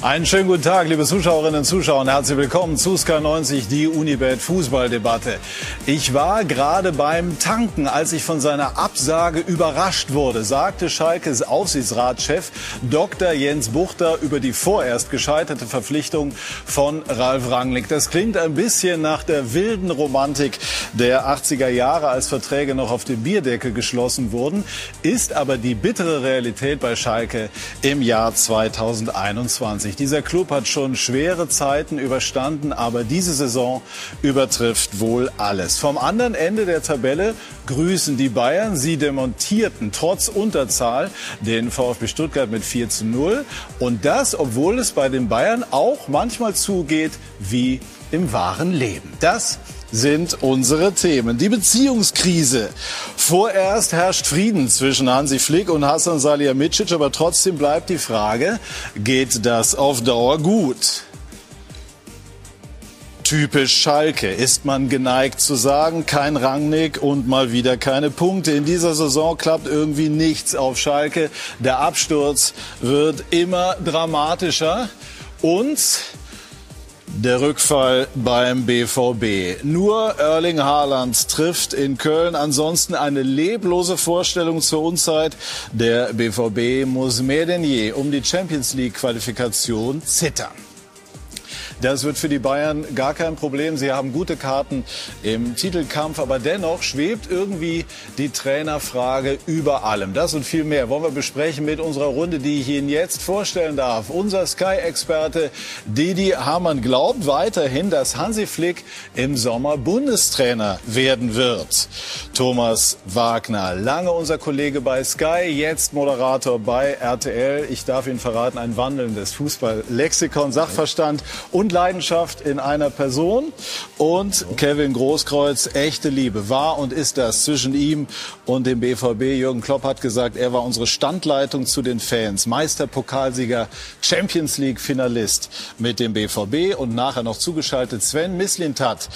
Einen schönen guten Tag, liebe Zuschauerinnen und Zuschauer, herzlich willkommen zu Sky90, die Unibet Fußballdebatte. Ich war gerade beim Tanken, als ich von seiner Absage überrascht wurde, sagte Schalkes Aufsichtsratschef Dr. Jens Buchter über die vorerst gescheiterte Verpflichtung von Ralf Rangnick. Das klingt ein bisschen nach der wilden Romantik der 80er Jahre, als Verträge noch auf dem Bierdeckel geschlossen wurden, ist aber die bittere Realität bei Schalke im Jahr 2021 sich. Dieser Club hat schon schwere Zeiten überstanden, aber diese Saison übertrifft wohl alles. Vom anderen Ende der Tabelle grüßen die Bayern. Sie demontierten trotz Unterzahl den VfB Stuttgart mit 4 zu 0. Und das, obwohl es bei den Bayern auch manchmal zugeht wie im wahren Leben. Das sind unsere Themen. Die Beziehungskrise. Vorerst herrscht Frieden zwischen Hansi Flick und Hassan Salihamidzic, aber trotzdem bleibt die Frage, geht das auf Dauer gut? Typisch Schalke ist man geneigt zu sagen, kein Rangnick und mal wieder keine Punkte. In dieser Saison klappt irgendwie nichts auf Schalke. Der Absturz wird immer dramatischer und der Rückfall beim BVB. Nur Erling Haaland trifft in Köln. Ansonsten eine leblose Vorstellung zur Unzeit. Der BVB muss mehr denn je um die Champions League Qualifikation zittern. Das wird für die Bayern gar kein Problem. Sie haben gute Karten im Titelkampf, aber dennoch schwebt irgendwie die Trainerfrage über allem. Das und viel mehr wollen wir besprechen mit unserer Runde, die ich Ihnen jetzt vorstellen darf. Unser Sky-Experte Didi Hamann glaubt weiterhin, dass Hansi Flick im Sommer Bundestrainer werden wird. Thomas Wagner, lange unser Kollege bei Sky, jetzt Moderator bei RTL. Ich darf Ihnen verraten, ein wandelndes Fußballlexikon, Sachverstand und und Leidenschaft in einer Person. Und Kevin Großkreuz, echte Liebe war und ist das zwischen ihm und dem BVB. Jürgen Klopp hat gesagt, er war unsere Standleitung zu den Fans. Meisterpokalsieger, Champions League Finalist mit dem BVB und nachher noch zugeschaltet Sven Mislintat,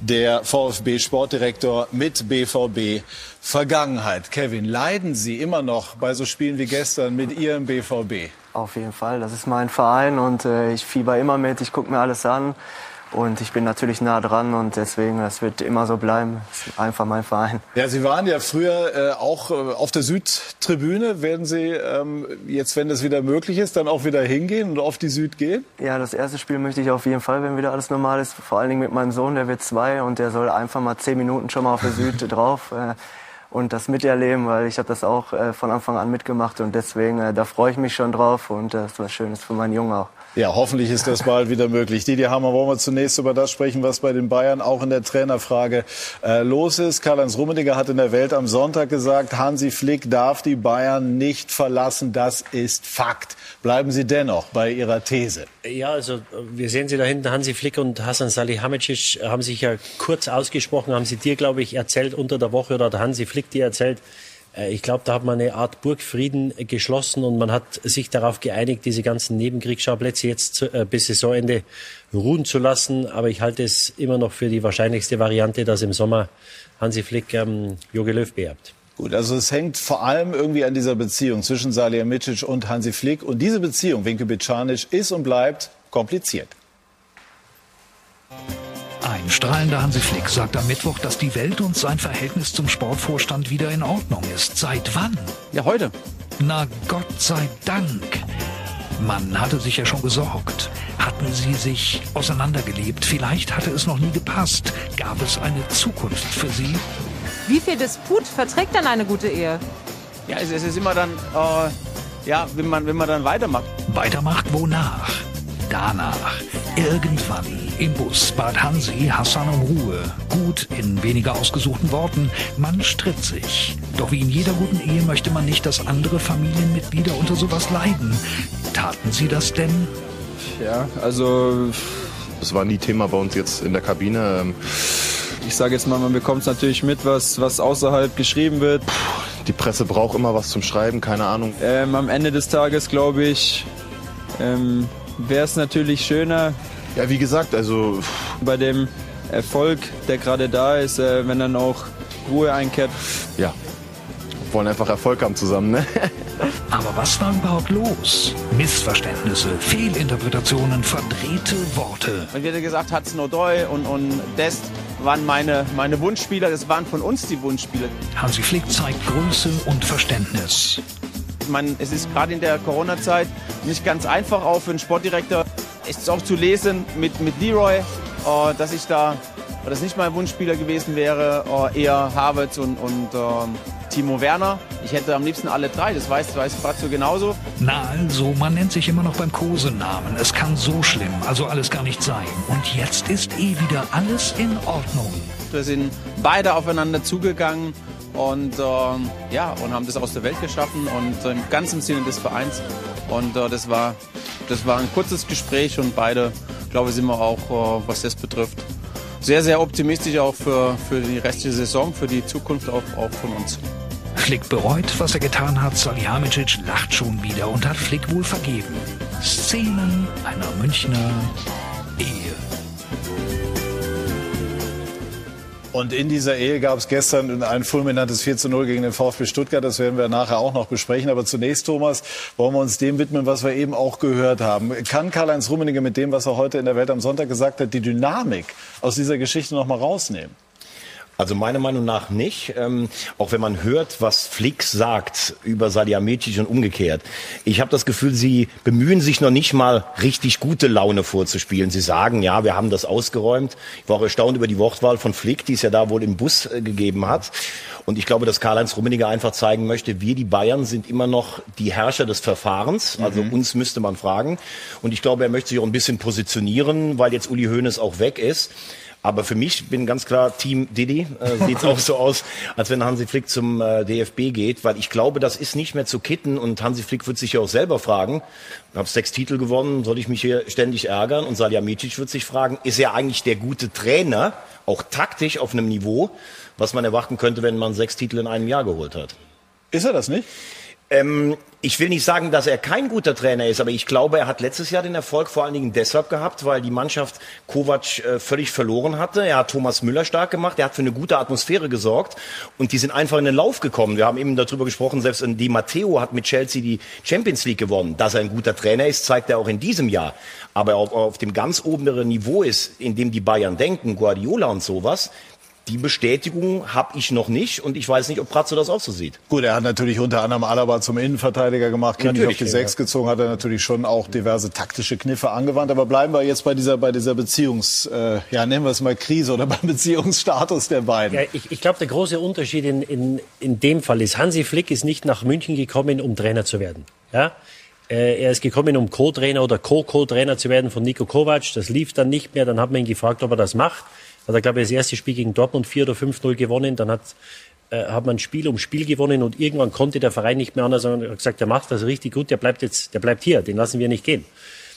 der VfB Sportdirektor mit BVB Vergangenheit. Kevin, leiden Sie immer noch bei so Spielen wie gestern mit Ihrem BVB? Auf jeden Fall, das ist mein Verein und äh, ich fieber immer mit, ich gucke mir alles an und ich bin natürlich nah dran und deswegen, das wird immer so bleiben. Das ist einfach mein Verein. Ja, Sie waren ja früher äh, auch äh, auf der Südtribüne. Werden Sie ähm, jetzt, wenn das wieder möglich ist, dann auch wieder hingehen und auf die Süd gehen? Ja, das erste Spiel möchte ich auf jeden Fall, wenn wieder alles normal ist. Vor allen Dingen mit meinem Sohn, der wird zwei und der soll einfach mal zehn Minuten schon mal auf der Süd drauf. Äh, und das miterleben, weil ich habe das auch äh, von Anfang an mitgemacht und deswegen, äh, da freue ich mich schon drauf und äh, das ist was Schönes für meinen Jungen auch. Ja, hoffentlich ist das bald wieder möglich. Didi Hammer, wollen wir zunächst über das sprechen, was bei den Bayern auch in der Trainerfrage äh, los ist. Karl-Heinz Rummeniger hat in der Welt am Sonntag gesagt, Hansi Flick darf die Bayern nicht verlassen. Das ist Fakt. Bleiben Sie dennoch bei Ihrer These. Ja, also wir sehen Sie da hinten, Hansi Flick und Hasan Salihamidzic haben sich ja kurz ausgesprochen, haben Sie dir, glaube ich, erzählt unter der Woche oder hat Hansi Flick dir erzählt, äh, ich glaube, da hat man eine Art Burgfrieden geschlossen und man hat sich darauf geeinigt, diese ganzen Nebenkriegsschauplätze jetzt äh, bis Saisonende ruhen zu lassen. Aber ich halte es immer noch für die wahrscheinlichste Variante, dass im Sommer Hansi Flick ähm, Jogi Löw beerbt. Gut, also es hängt vor allem irgendwie an dieser Beziehung zwischen Salihamidzic und Hansi Flick. Und diese Beziehung, Winke Bicanic, ist und bleibt kompliziert. Ein strahlender Hansi Flick sagt am Mittwoch, dass die Welt und sein Verhältnis zum Sportvorstand wieder in Ordnung ist. Seit wann? Ja, heute. Na Gott sei Dank. Man hatte sich ja schon gesorgt. Hatten sie sich auseinandergelebt? Vielleicht hatte es noch nie gepasst. Gab es eine Zukunft für sie? Wie viel Disput verträgt dann eine gute Ehe? Ja, es, es ist immer dann, äh, ja, wenn man, wenn man dann weitermacht. Weitermacht wonach? Danach. Irgendwann im Bus bat Hansi Hassan um Ruhe. Gut, in weniger ausgesuchten Worten, man stritt sich. Doch wie in jeder guten Ehe möchte man nicht, dass andere Familienmitglieder unter sowas leiden. Taten sie das denn? Ja, also es war nie Thema bei uns jetzt in der Kabine. Ähm, ich sage jetzt mal, man bekommt es natürlich mit, was, was außerhalb geschrieben wird. Die Presse braucht immer was zum Schreiben, keine Ahnung. Ähm, am Ende des Tages, glaube ich, ähm, wäre es natürlich schöner. Ja, wie gesagt, also. Bei dem Erfolg, der gerade da ist, äh, wenn dann auch Ruhe einkehrt. Ja, wir wollen einfach Erfolg haben zusammen, ne? Aber was war überhaupt los? Missverständnisse, Fehlinterpretationen, verdrehte Worte. Man wird ja gesagt, Hudson O'Doy und, und Dest waren meine, meine Wunschspieler. Das waren von uns die Wunschspieler. Hansi Flick zeigt Größe und Verständnis. Man, es ist gerade in der Corona-Zeit nicht ganz einfach auch für einen Sportdirektor, es auch zu lesen mit, mit Leroy, äh, dass ich da, dass nicht mein Wunschspieler gewesen wäre, äh, eher Havertz und, und äh, Timo Werner. Ich hätte am liebsten alle drei, das weiß, weiß Brazzo genauso. Na also, man nennt sich immer noch beim Kosenamen. Es kann so schlimm, also alles gar nicht sein. Und jetzt ist eh wieder alles in Ordnung. Wir sind beide aufeinander zugegangen und äh, ja und haben das aus der Welt geschaffen und äh, im ganzen Sinne des Vereins und äh, das war das war ein kurzes Gespräch und beide glaube ich sind wir auch äh, was das betrifft sehr sehr optimistisch auch für, für die restliche Saison für die Zukunft auch, auch von uns. Flick bereut, was er getan hat. Salihamidzic lacht schon wieder und hat Flick wohl vergeben. Szenen einer Münchner Und in dieser Ehe gab es gestern ein fulminantes 4 zu 0 gegen den VfB Stuttgart. Das werden wir nachher auch noch besprechen. Aber zunächst, Thomas, wollen wir uns dem widmen, was wir eben auch gehört haben. Kann Karl-Heinz Rummenigge mit dem, was er heute in der Welt am Sonntag gesagt hat, die Dynamik aus dieser Geschichte noch mal rausnehmen? Also meiner Meinung nach nicht. Ähm, auch wenn man hört, was Flick sagt über Salihamidzic und umgekehrt. Ich habe das Gefühl, sie bemühen sich noch nicht mal richtig gute Laune vorzuspielen. Sie sagen, ja, wir haben das ausgeräumt. Ich war auch erstaunt über die Wortwahl von Flick, die es ja da wohl im Bus äh, gegeben hat. Und ich glaube, dass Karl-Heinz Rummenigge einfach zeigen möchte, wir, die Bayern, sind immer noch die Herrscher des Verfahrens. Also mhm. uns müsste man fragen. Und ich glaube, er möchte sich auch ein bisschen positionieren, weil jetzt Uli Hoeneß auch weg ist. Aber für mich bin ganz klar Team Didi. Äh, Sieht auch so aus, als wenn Hansi Flick zum äh, DFB geht, weil ich glaube, das ist nicht mehr zu kitten und Hansi Flick wird sich ja auch selber fragen, ich habe sechs Titel gewonnen, soll ich mich hier ständig ärgern? Und Salihamidzic wird sich fragen, ist er eigentlich der gute Trainer, auch taktisch auf einem Niveau, was man erwarten könnte, wenn man sechs Titel in einem Jahr geholt hat? Ist er das nicht? Ähm, ich will nicht sagen, dass er kein guter Trainer ist, aber ich glaube, er hat letztes Jahr den Erfolg vor allen Dingen deshalb gehabt, weil die Mannschaft Kovac äh, völlig verloren hatte. Er hat Thomas Müller stark gemacht, er hat für eine gute Atmosphäre gesorgt und die sind einfach in den Lauf gekommen. Wir haben eben darüber gesprochen, selbst Di Matteo hat mit Chelsea die Champions League gewonnen. Dass er ein guter Trainer ist, zeigt er auch in diesem Jahr. Aber auf, auf dem ganz oberen Niveau ist, in dem die Bayern denken, Guardiola und sowas, die Bestätigung habe ich noch nicht und ich weiß nicht, ob Pratzo das auch so sieht. Gut, er hat natürlich unter anderem Alaba zum Innenverteidiger gemacht, Kimmich auf die ja, Sechs gezogen, hat er natürlich schon auch diverse taktische Kniffe angewandt. Aber bleiben wir jetzt bei dieser, bei dieser Beziehungs, äh, ja nennen wir es mal Krise oder beim Beziehungsstatus der beiden. Ja, ich, ich glaube, der große Unterschied in, in, in dem Fall ist, Hansi Flick ist nicht nach München gekommen, um Trainer zu werden. Ja? Äh, er ist gekommen, um Co-Trainer oder Co-Co-Trainer zu werden von Niko Kovac. Das lief dann nicht mehr. Dann hat man ihn gefragt, ob er das macht hat er, glaube ich, das erste Spiel gegen Dortmund 4 oder 5-0 gewonnen. Dann hat, äh, hat man Spiel um Spiel gewonnen und irgendwann konnte der Verein nicht mehr anders, sondern hat gesagt, der macht das richtig gut, der bleibt jetzt, der bleibt hier, den lassen wir nicht gehen.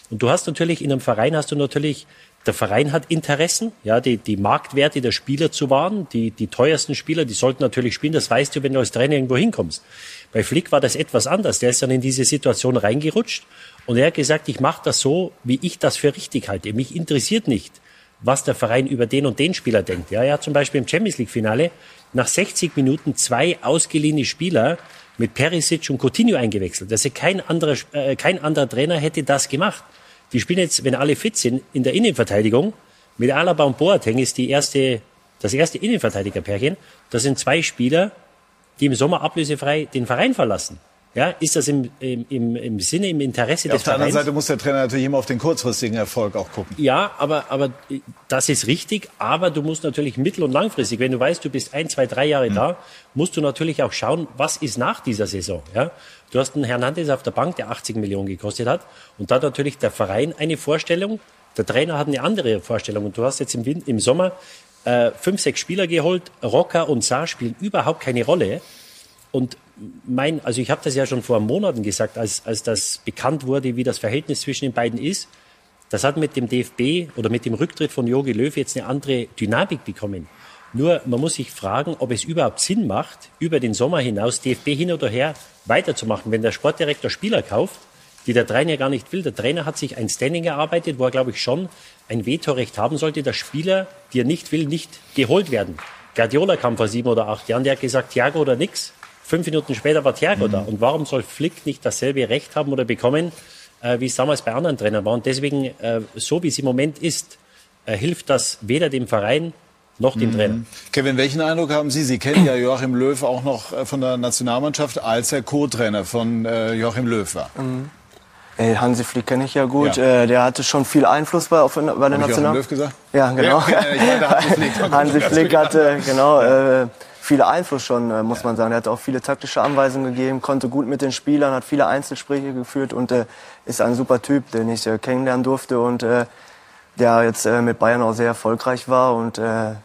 Und du hast natürlich, in einem Verein hast du natürlich, der Verein hat Interessen, ja, die, die Marktwerte der Spieler zu wahren, die, die teuersten Spieler, die sollten natürlich spielen, das weißt du, wenn du als Trainer irgendwo hinkommst. Bei Flick war das etwas anders, der ist dann in diese Situation reingerutscht und er hat gesagt, ich mache das so, wie ich das für richtig halte. Mich interessiert nicht, was der Verein über den und den Spieler denkt. Ja, er hat zum Beispiel im Champions League Finale nach 60 Minuten zwei ausgeliehene Spieler mit Perisic und Coutinho eingewechselt. Also kein anderer, äh, kein anderer Trainer hätte das gemacht. Die spielen jetzt, wenn alle fit sind, in der Innenverteidigung. Mit Alaba und Boateng ist die erste, das erste Innenverteidigerpärchen. Das sind zwei Spieler, die im Sommer ablösefrei den Verein verlassen. Ja, ist das im, im, im Sinne, im Interesse ja, des Vereins? Auf der anderen Seite muss der Trainer natürlich immer auf den kurzfristigen Erfolg auch gucken. Ja, aber, aber das ist richtig. Aber du musst natürlich mittel- und langfristig, wenn du weißt, du bist ein, zwei, drei Jahre mhm. da, musst du natürlich auch schauen, was ist nach dieser Saison. Ja? Du hast einen Hernandez auf der Bank, der 80 Millionen gekostet hat. Und da hat natürlich der Verein eine Vorstellung. Der Trainer hat eine andere Vorstellung. Und du hast jetzt im, im Sommer äh, fünf, sechs Spieler geholt. Rocker und Saar spielen überhaupt keine Rolle. Und mein, also ich habe das ja schon vor Monaten gesagt, als, als das bekannt wurde, wie das Verhältnis zwischen den beiden ist. Das hat mit dem DFB oder mit dem Rücktritt von Jogi Löw jetzt eine andere Dynamik bekommen. Nur man muss sich fragen, ob es überhaupt Sinn macht, über den Sommer hinaus DFB hin oder her weiterzumachen. Wenn der Sportdirektor Spieler kauft, die der Trainer gar nicht will. Der Trainer hat sich ein Standing erarbeitet, wo er, glaube ich, schon ein Vetorecht haben sollte, dass Spieler, die er nicht will, nicht geholt werden. Guardiola kam vor sieben oder acht Jahren, der hat gesagt, Thiago oder nix fünf Minuten später war Thiago mhm. da. Und warum soll Flick nicht dasselbe Recht haben oder bekommen, äh, wie es damals bei anderen Trainern war? Und deswegen, äh, so wie es im Moment ist, äh, hilft das weder dem Verein noch dem mhm. Trainer. Kevin, welchen Eindruck haben Sie? Sie kennen ja Joachim Löw auch noch äh, von der Nationalmannschaft, als er Co-Trainer von äh, Joachim Löw war. Mhm. Ey, Hansi Flick kenne ich ja gut. Ja. Äh, der hatte schon viel Einfluss bei, auf, bei der Nationalmannschaft. Löw gesagt? Ja, genau. Ja, ja, Hansi Flick, Hansi Flick hatte genau äh, viel Einfluss schon, äh, muss man sagen. Er hat auch viele taktische Anweisungen gegeben, konnte gut mit den Spielern, hat viele Einzelspräche geführt und äh, ist ein super Typ, den ich äh, kennenlernen durfte und äh, der jetzt äh, mit Bayern auch sehr erfolgreich war und äh,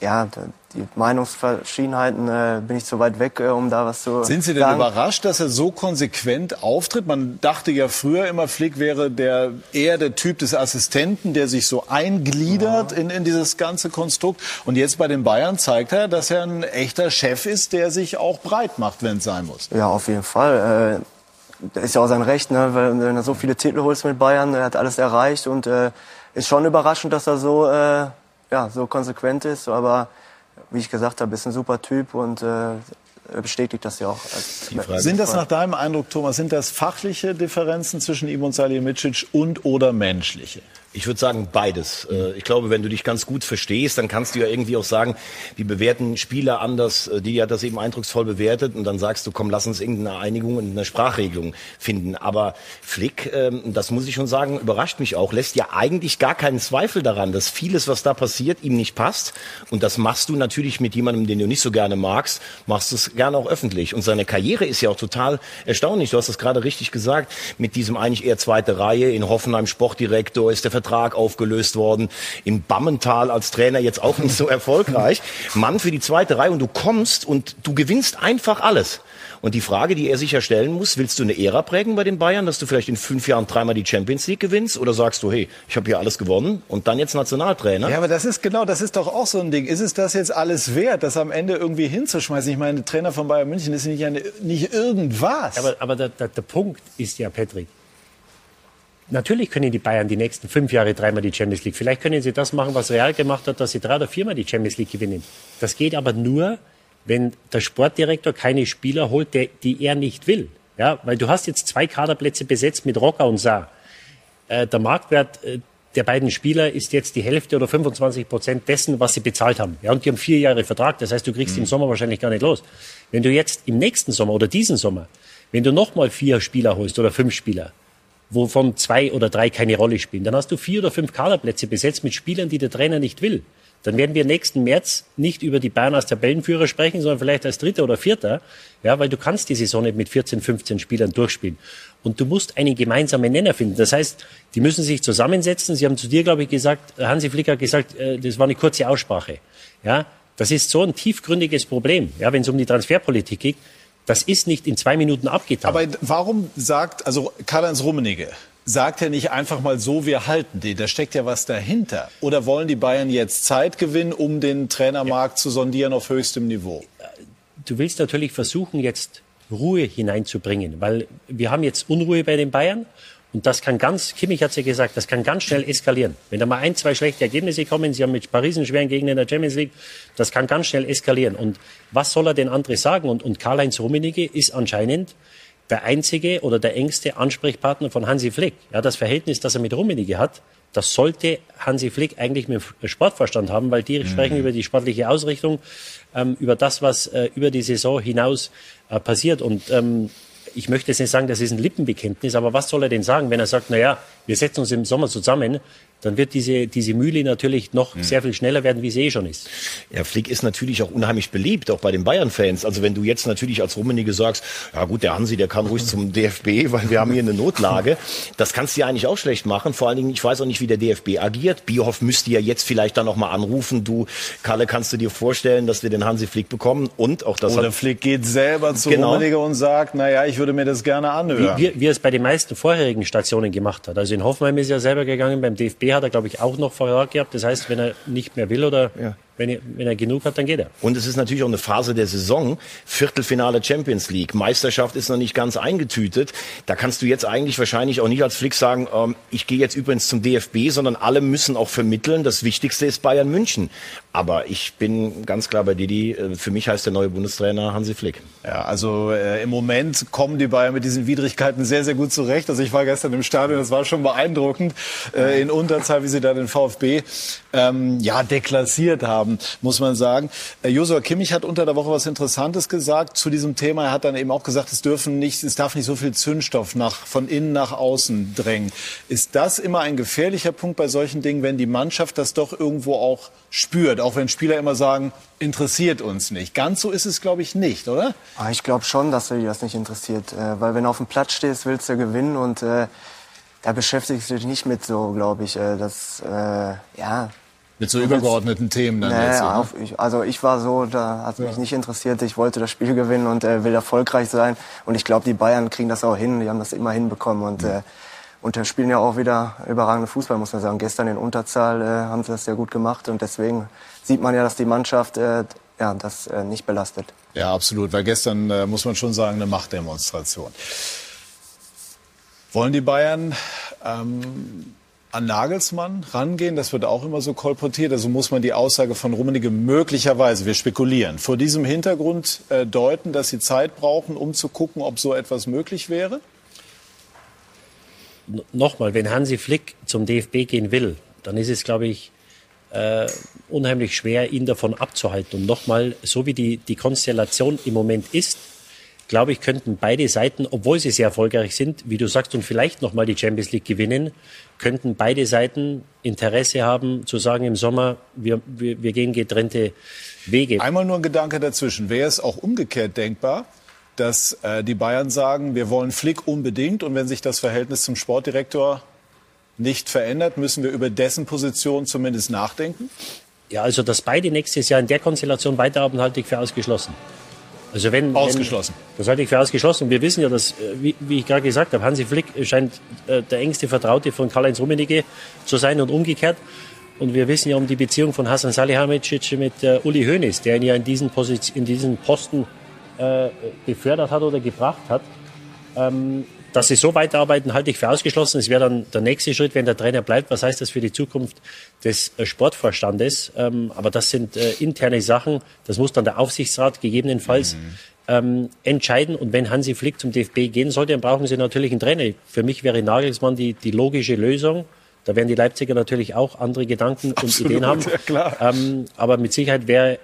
ja, die Meinungsverschiedenheiten äh, bin ich zu weit weg, äh, um da was zu Sind Sie denn sagen. überrascht, dass er so konsequent auftritt? Man dachte ja früher immer, Flick wäre der eher der Typ des Assistenten, der sich so eingliedert ja. in, in dieses ganze Konstrukt. Und jetzt bei den Bayern zeigt er, dass er ein echter Chef ist, der sich auch breit macht, wenn es sein muss. Ja, auf jeden Fall. Äh, ist ja auch sein Recht, ne? weil wenn er so viele Titel holt mit Bayern, er hat alles erreicht und äh, ist schon überraschend, dass er so äh, ja, so konsequent ist, aber wie ich gesagt habe, ist ein super Typ und äh, bestätigt das ja auch. sind das nach deinem Eindruck, Thomas, sind das fachliche Differenzen zwischen ihm und Salihamidzic und oder menschliche? Ich würde sagen beides. Äh, ich glaube, wenn du dich ganz gut verstehst, dann kannst du ja irgendwie auch sagen, wir bewerten Spieler anders. Äh, die hat das eben eindrucksvoll bewertet und dann sagst du, komm, lass uns irgendeine Einigung und eine Sprachregelung finden. Aber Flick, ähm, das muss ich schon sagen, überrascht mich auch, lässt ja eigentlich gar keinen Zweifel daran, dass vieles, was da passiert, ihm nicht passt. Und das machst du natürlich mit jemandem, den du nicht so gerne magst, machst es gerne auch öffentlich. Und seine Karriere ist ja auch total erstaunlich. Du hast das gerade richtig gesagt, mit diesem eigentlich eher zweite Reihe in Hoffenheim Sportdirektor ist der Vertrag aufgelöst worden. In Bammental als Trainer jetzt auch nicht so erfolgreich. Mann für die zweite Reihe und du kommst und du gewinnst einfach alles. Und die Frage, die er sicher stellen muss, willst du eine Ära prägen bei den Bayern, dass du vielleicht in fünf Jahren dreimal die Champions League gewinnst? Oder sagst du, hey, ich habe hier alles gewonnen und dann jetzt Nationaltrainer? Ja, aber das ist genau, das ist doch auch so ein Ding. Ist es das jetzt alles wert, das am Ende irgendwie hinzuschmeißen? Ich meine, Trainer von Bayern München ist nicht, eine, nicht irgendwas. Aber, aber der, der, der Punkt ist ja, Patrick, Natürlich können die Bayern die nächsten fünf Jahre dreimal die Champions League. Vielleicht können sie das machen, was Real gemacht hat, dass sie drei oder viermal die Champions League gewinnen. Das geht aber nur, wenn der Sportdirektor keine Spieler holt, der, die er nicht will. Ja, weil du hast jetzt zwei Kaderplätze besetzt mit Rocker und Saar. Äh, der Marktwert äh, der beiden Spieler ist jetzt die Hälfte oder 25 Prozent dessen, was sie bezahlt haben. Ja, und die haben vier Jahre Vertrag. Das heißt, du kriegst mhm. im Sommer wahrscheinlich gar nicht los. Wenn du jetzt im nächsten Sommer oder diesen Sommer, wenn du nochmal vier Spieler holst oder fünf Spieler, wovon zwei oder drei keine Rolle spielen. Dann hast du vier oder fünf Kaderplätze besetzt mit Spielern, die der Trainer nicht will. Dann werden wir nächsten März nicht über die Bayern als Tabellenführer sprechen, sondern vielleicht als Dritter oder Vierter. Ja, weil du kannst die Saison nicht mit 14, 15 Spielern durchspielen. Und du musst einen gemeinsamen Nenner finden. Das heißt, die müssen sich zusammensetzen. Sie haben zu dir, glaube ich, gesagt, Hansi Flick hat gesagt, äh, das war eine kurze Aussprache. Ja, das ist so ein tiefgründiges Problem. Ja, wenn es um die Transferpolitik geht, das ist nicht in zwei Minuten abgetan. Aber warum sagt, also Karl-Heinz Rummenigge, sagt er nicht einfach mal so, wir halten den? Da steckt ja was dahinter. Oder wollen die Bayern jetzt Zeit gewinnen, um den Trainermarkt ja. zu sondieren auf höchstem Niveau? Du willst natürlich versuchen, jetzt Ruhe hineinzubringen, weil wir haben jetzt Unruhe bei den Bayern und das kann ganz, Kimmich hat es ja gesagt, das kann ganz schnell eskalieren. Wenn da mal ein, zwei schlechte Ergebnisse kommen, Sie haben mit Paris einen schweren Gegner in der Champions League, das kann ganz schnell eskalieren. Und was soll er denn andere sagen? Und, und Karl-Heinz Rummenigge ist anscheinend der einzige oder der engste Ansprechpartner von Hansi Flick. Ja, das Verhältnis, das er mit Rummenigge hat, das sollte Hansi Flick eigentlich mit dem Sportverstand haben, weil die mhm. sprechen über die sportliche Ausrichtung, ähm, über das, was äh, über die Saison hinaus äh, passiert. Und ähm, ich möchte jetzt nicht sagen, das ist ein Lippenbekenntnis, aber was soll er denn sagen, wenn er sagt, na ja, wir setzen uns im Sommer zusammen, dann wird diese, diese Mühle natürlich noch mhm. sehr viel schneller werden, wie sie eh schon ist. Ja, Flick ist natürlich auch unheimlich beliebt, auch bei den Bayern-Fans. Also wenn du jetzt natürlich als Rummenigge sagst, ja gut, der Hansi, der kann ruhig zum DFB, weil wir haben hier eine Notlage, das kannst du ja eigentlich auch schlecht machen. Vor allen Dingen, ich weiß auch nicht, wie der DFB agiert. Bierhoff müsste ja jetzt vielleicht dann noch mal anrufen. Du, Kalle, kannst du dir vorstellen, dass wir den Hansi Flick bekommen? Und auch das Oder Flick geht selber zu genau. Rummenigge und sagt, na ja, ich würde mir das gerne anhören. Wie, wie, wie er es bei den meisten vorherigen Stationen gemacht hat. Also in Hoffenheim ist er selber gegangen, beim DFB hat er, glaube ich, auch noch Vertrag gehabt. Das heißt, wenn er nicht mehr will oder ja. Wenn er, wenn er genug hat, dann geht er. Und es ist natürlich auch eine Phase der Saison. Viertelfinale Champions League. Meisterschaft ist noch nicht ganz eingetütet. Da kannst du jetzt eigentlich wahrscheinlich auch nicht als Flick sagen, ähm, ich gehe jetzt übrigens zum DFB, sondern alle müssen auch vermitteln. Das Wichtigste ist Bayern München. Aber ich bin ganz klar bei Didi. Äh, für mich heißt der neue Bundestrainer Hansi Flick. Ja, also äh, im Moment kommen die Bayern mit diesen Widrigkeiten sehr, sehr gut zurecht. Also ich war gestern im Stadion, das war schon beeindruckend äh, in Unterzahl, wie sie da den VfB ähm, ja deklassiert haben, muss man sagen. Äh, Josua Kimmich hat unter der Woche was Interessantes gesagt zu diesem Thema. Er hat dann eben auch gesagt, es dürfen nicht, es darf nicht so viel Zündstoff nach von innen nach außen drängen. Ist das immer ein gefährlicher Punkt bei solchen Dingen, wenn die Mannschaft das doch irgendwo auch spürt, auch wenn Spieler immer sagen, interessiert uns nicht. Ganz so ist es, glaube ich, nicht, oder? Ah, ich glaube schon, dass dir das nicht interessiert, äh, weil wenn du auf dem Platz stehst, willst du gewinnen und äh, da beschäftigst du dich nicht mit so, glaube ich, äh, das, äh, ja. Mit so übergeordneten Themen dann nee, jetzt, so, ne? auf, ich, also ich war so, da hat mich nicht interessiert. Ich wollte das Spiel gewinnen und äh, will erfolgreich sein. Und ich glaube, die Bayern kriegen das auch hin. Die haben das immer hinbekommen und äh, und spielen ja auch wieder überragende Fußball, muss man sagen. Gestern in Unterzahl äh, haben sie das sehr gut gemacht und deswegen sieht man ja, dass die Mannschaft äh, ja, das äh, nicht belastet. Ja, absolut, weil gestern äh, muss man schon sagen, eine Machtdemonstration. Wollen die Bayern ähm, an Nagelsmann rangehen? Das wird auch immer so kolportiert. Also muss man die Aussage von Rummenigge möglicherweise, wir spekulieren, vor diesem Hintergrund äh, deuten, dass sie Zeit brauchen, um zu gucken, ob so etwas möglich wäre? Nochmal, wenn Hansi Flick zum DFB gehen will, dann ist es, glaube ich, äh, unheimlich schwer, ihn davon abzuhalten. Und nochmal, so wie die, die Konstellation im Moment ist, glaube ich, könnten beide Seiten, obwohl sie sehr erfolgreich sind, wie du sagst, und vielleicht nochmal die Champions League gewinnen, könnten beide Seiten Interesse haben, zu sagen im Sommer, wir, wir, wir gehen getrennte Wege. Einmal nur ein Gedanke dazwischen. Wäre es auch umgekehrt denkbar, dass äh, die Bayern sagen, wir wollen Flick unbedingt und wenn sich das Verhältnis zum Sportdirektor nicht verändert, müssen wir über dessen Position zumindest nachdenken? Ja, also dass beide nächstes Jahr in der Konstellation weiterarbeiten, halte ich für ausgeschlossen. Also wenn, ausgeschlossen. Wenn, das halte ich für ausgeschlossen. Wir wissen ja, dass, wie, wie ich gerade gesagt habe, Hansi Flick scheint äh, der engste Vertraute von Karl-Heinz Rummenigge zu sein und umgekehrt. Und wir wissen ja um die Beziehung von Hasan Salihamidzic mit äh, Uli Hoeneß, der ihn ja in diesen, Position, in diesen Posten äh, befördert hat oder gebracht hat. Ähm, dass sie so weiterarbeiten, halte ich für ausgeschlossen. Es wäre dann der nächste Schritt, wenn der Trainer bleibt. Was heißt das für die Zukunft des äh, Sportvorstandes? Ähm, aber das sind äh, interne Sachen. Das muss dann der Aufsichtsrat gegebenenfalls mhm. ähm, entscheiden. Und wenn Hansi Flick zum DFB gehen sollte, dann brauchen sie natürlich einen Trainer. Für mich wäre Nagelsmann die, die logische Lösung. Da werden die Leipziger natürlich auch andere Gedanken und Absolut, Ideen haben. Ja. Ähm, aber mit Sicherheit wäre,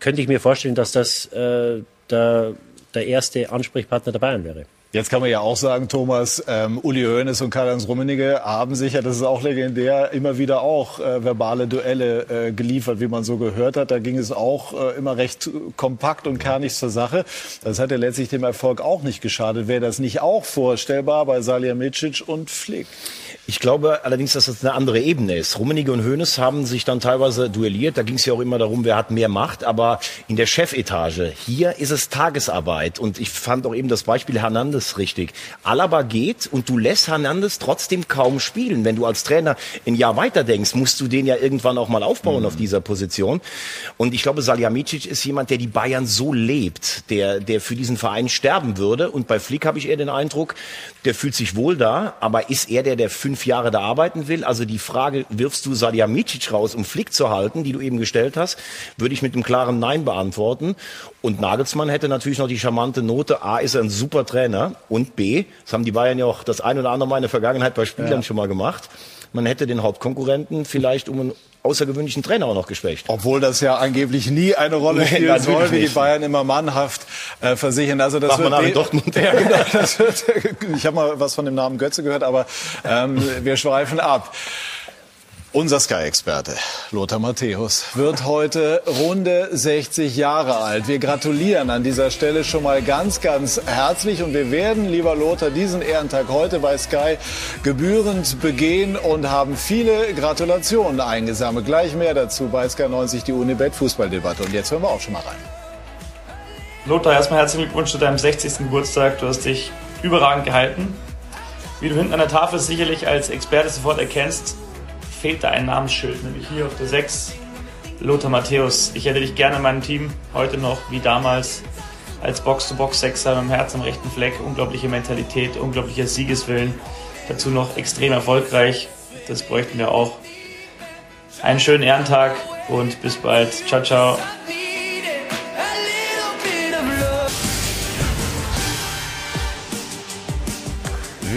könnte ich mir vorstellen, dass das äh, der, der erste Ansprechpartner der Bayern wäre. Jetzt kann man ja auch sagen, Thomas, ähm, Uli Hoeneß und Karl-Heinz Rummenigge haben sicher, das ist auch legendär, immer wieder auch äh, verbale Duelle äh, geliefert, wie man so gehört hat. Da ging es auch äh, immer recht kompakt und kernig zur Sache. Das hat ja letztlich dem Erfolg auch nicht geschadet. Wäre das nicht auch vorstellbar bei Salihamidzic und Flick? Ich glaube allerdings, dass das eine andere Ebene ist. Rummenigge und Hoeneß haben sich dann teilweise duelliert. Da ging es ja auch immer darum, wer hat mehr Macht. Aber in der Chefetage, hier ist es Tagesarbeit. Und ich fand auch eben das Beispiel Hernandez richtig. Alaba geht und du lässt Hernandez trotzdem kaum spielen. Wenn du als Trainer ein Jahr weiter denkst, musst du den ja irgendwann auch mal aufbauen mhm. auf dieser Position. Und ich glaube, Salihamidzic ist jemand, der die Bayern so lebt, der, der für diesen Verein sterben würde. Und bei Flick habe ich eher den Eindruck, der fühlt sich wohl da. Aber ist er der, der fünf fünf Jahre da arbeiten will. Also die Frage, wirfst du Micic raus, um Flick zu halten, die du eben gestellt hast, würde ich mit einem klaren Nein beantworten. Und Nagelsmann hätte natürlich noch die charmante Note, A, ist er ein super Trainer und B, das haben die Bayern ja auch das ein oder andere Mal in der Vergangenheit bei Spielern ja. schon mal gemacht, man hätte den Hauptkonkurrenten vielleicht um einen außergewöhnlichen Trainer auch noch geschwächt. Obwohl das ja angeblich nie eine Rolle spielen nee, soll, wie die Bayern immer mannhaft äh, versichern. Also das Mach wird Dortmund. Ja, genau, das wird, ich habe mal was von dem Namen Götze gehört, aber ähm, wir schweifen ab. Unser Sky-Experte Lothar Matthäus wird heute runde 60 Jahre alt. Wir gratulieren an dieser Stelle schon mal ganz, ganz herzlich und wir werden, lieber Lothar, diesen Ehrentag heute bei Sky gebührend begehen und haben viele Gratulationen eingesammelt. Gleich mehr dazu bei Sky 90 die Unibet Fußballdebatte. Und jetzt hören wir auch schon mal rein. Lothar, erstmal herzlichen Glückwunsch zu deinem 60. Geburtstag. Du hast dich überragend gehalten. Wie du hinten an der Tafel sicherlich als Experte sofort erkennst, fehlt da ein Namensschild, nämlich hier auf der 6 Lothar Matthäus, ich hätte dich gerne in meinem Team, heute noch wie damals als Box-to-Box-Sechser mit dem Herz am rechten Fleck, unglaubliche Mentalität, unglaublicher Siegeswillen, dazu noch extrem erfolgreich, das bräuchten wir auch. Einen schönen Ehrentag und bis bald. Ciao, ciao.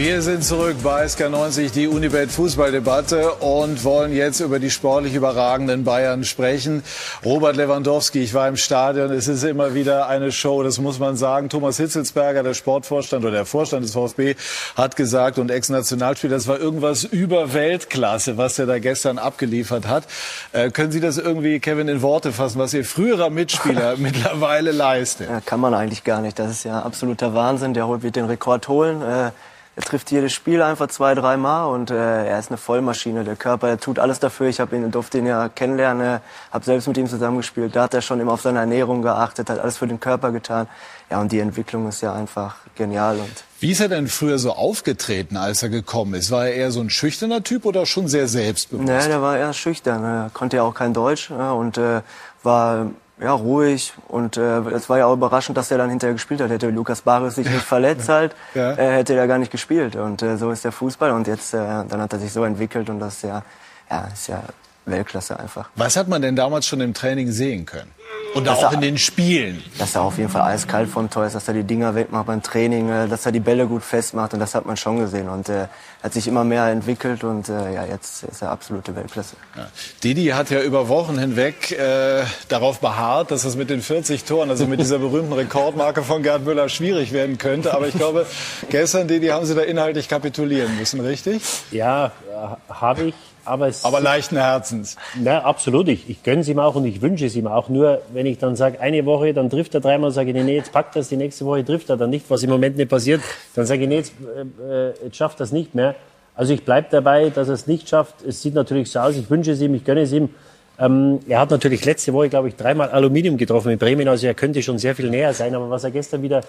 Wir sind zurück bei SK90, die Unibet Fußballdebatte und wollen jetzt über die sportlich überragenden Bayern sprechen. Robert Lewandowski, ich war im Stadion, es ist immer wieder eine Show, das muss man sagen. Thomas Hitzelsberger, der Sportvorstand oder der Vorstand des VfB, hat gesagt und Ex-Nationalspieler, das war irgendwas über Weltklasse, was er da gestern abgeliefert hat. Äh, können Sie das irgendwie, Kevin, in Worte fassen, was Ihr früherer Mitspieler mittlerweile leistet? Ja, kann man eigentlich gar nicht. Das ist ja absoluter Wahnsinn. Der wird den Rekord holen. Äh, er trifft jedes Spiel einfach zwei, dreimal und äh, er ist eine Vollmaschine. Der Körper, er tut alles dafür. Ich habe ihn, durfte ihn ja kennenlernen, habe selbst mit ihm zusammengespielt. Da hat er schon immer auf seine Ernährung geachtet, hat alles für den Körper getan. Ja, und die Entwicklung ist ja einfach genial. Und Wie ist er denn früher so aufgetreten, als er gekommen ist? War er eher so ein schüchterner Typ oder schon sehr selbstbewusst? Ne, der war eher schüchtern. Er konnte ja auch kein Deutsch und äh, war ja, ruhig und äh, es war ja auch überraschend, dass er dann hinterher gespielt hat. Hätte Lukas Barres sich nicht verletzt halt, Ja. äh, hätte er gar nicht gespielt. Und äh, so ist der Fußball und jetzt äh, dann hat er sich so entwickelt und das ist ja, ja, ist ja Weltklasse einfach. Was hat man denn damals schon im Training sehen können? Und Dass auch er- in den Spielen? Dass er auf jeden Fall eiskalt vom Tor ist, dass er die Dinger wegmacht beim Training, äh, dass er die Bälle gut festmacht und das hat man schon gesehen. Und äh, hat sich immer mehr entwickelt und äh, ja, jetzt ist er absolute Weltklasse. Ja. Didi hat ja über Wochen hinweg äh, darauf beharrt, dass es mit den 40 Toren, also mit dieser berühmten Rekordmarke von Gerd Müller schwierig werden könnte. Aber ich glaube, gestern, Didi, haben Sie da inhaltlich kapitulieren müssen, richtig? Ja, äh, habe ich. Aber, es Aber leichten Herzens. Na, absolut. Ich, ich gönne es ihm auch und ich wünsche es ihm auch. Nur, wenn ich dann sage, eine Woche, dann trifft er dreimal, sage ich, nee, jetzt packt das, die nächste Woche trifft er dann nicht, was im Moment nicht passiert. Dann sage ich, nee, jetzt, äh, äh, jetzt schafft das nicht mehr. Also ich bleibe dabei, dass er es nicht schafft. Es sieht natürlich so aus, ich wünsche es ihm, ich gönne es ihm. Ähm, er hat natürlich letzte Woche, glaube ich, dreimal Aluminium getroffen mit Bremen, also er könnte schon sehr viel näher sein. Aber was er gestern wieder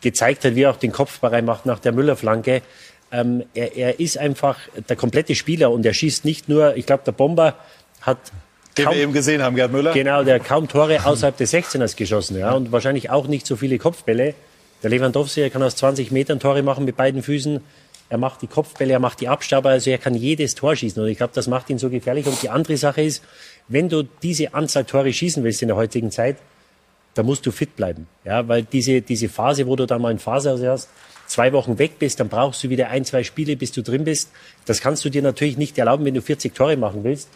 gezeigt hat, wie er auch den Kopfball macht nach der Müller-Flanke, ähm, er, er ist einfach der komplette Spieler und er schießt nicht nur, ich glaube, der Bomber hat Den kaum, wir eben gesehen haben, Gerd Müller. Genau, der hat kaum Tore außerhalb des 16ers geschossen. Ja, und wahrscheinlich auch nicht so viele Kopfbälle. Der Lewandowski er kann aus 20 Metern Tore machen mit beiden Füßen. Er macht die Kopfbälle, er macht die Abstauber, also er kann jedes Tor schießen. Und ich glaube, das macht ihn so gefährlich. Und die andere Sache ist, wenn du diese Anzahl Tore schießen willst in der heutigen Zeit, da musst du fit bleiben. Ja, weil diese, diese Phase, wo du dann mal in Phase hast, zwei Wochen weg bist, dann brauchst du wieder ein, zwei Spiele, bis du drin bist. Das kannst du dir natürlich nicht erlauben, wenn du 40 Tore machen willst.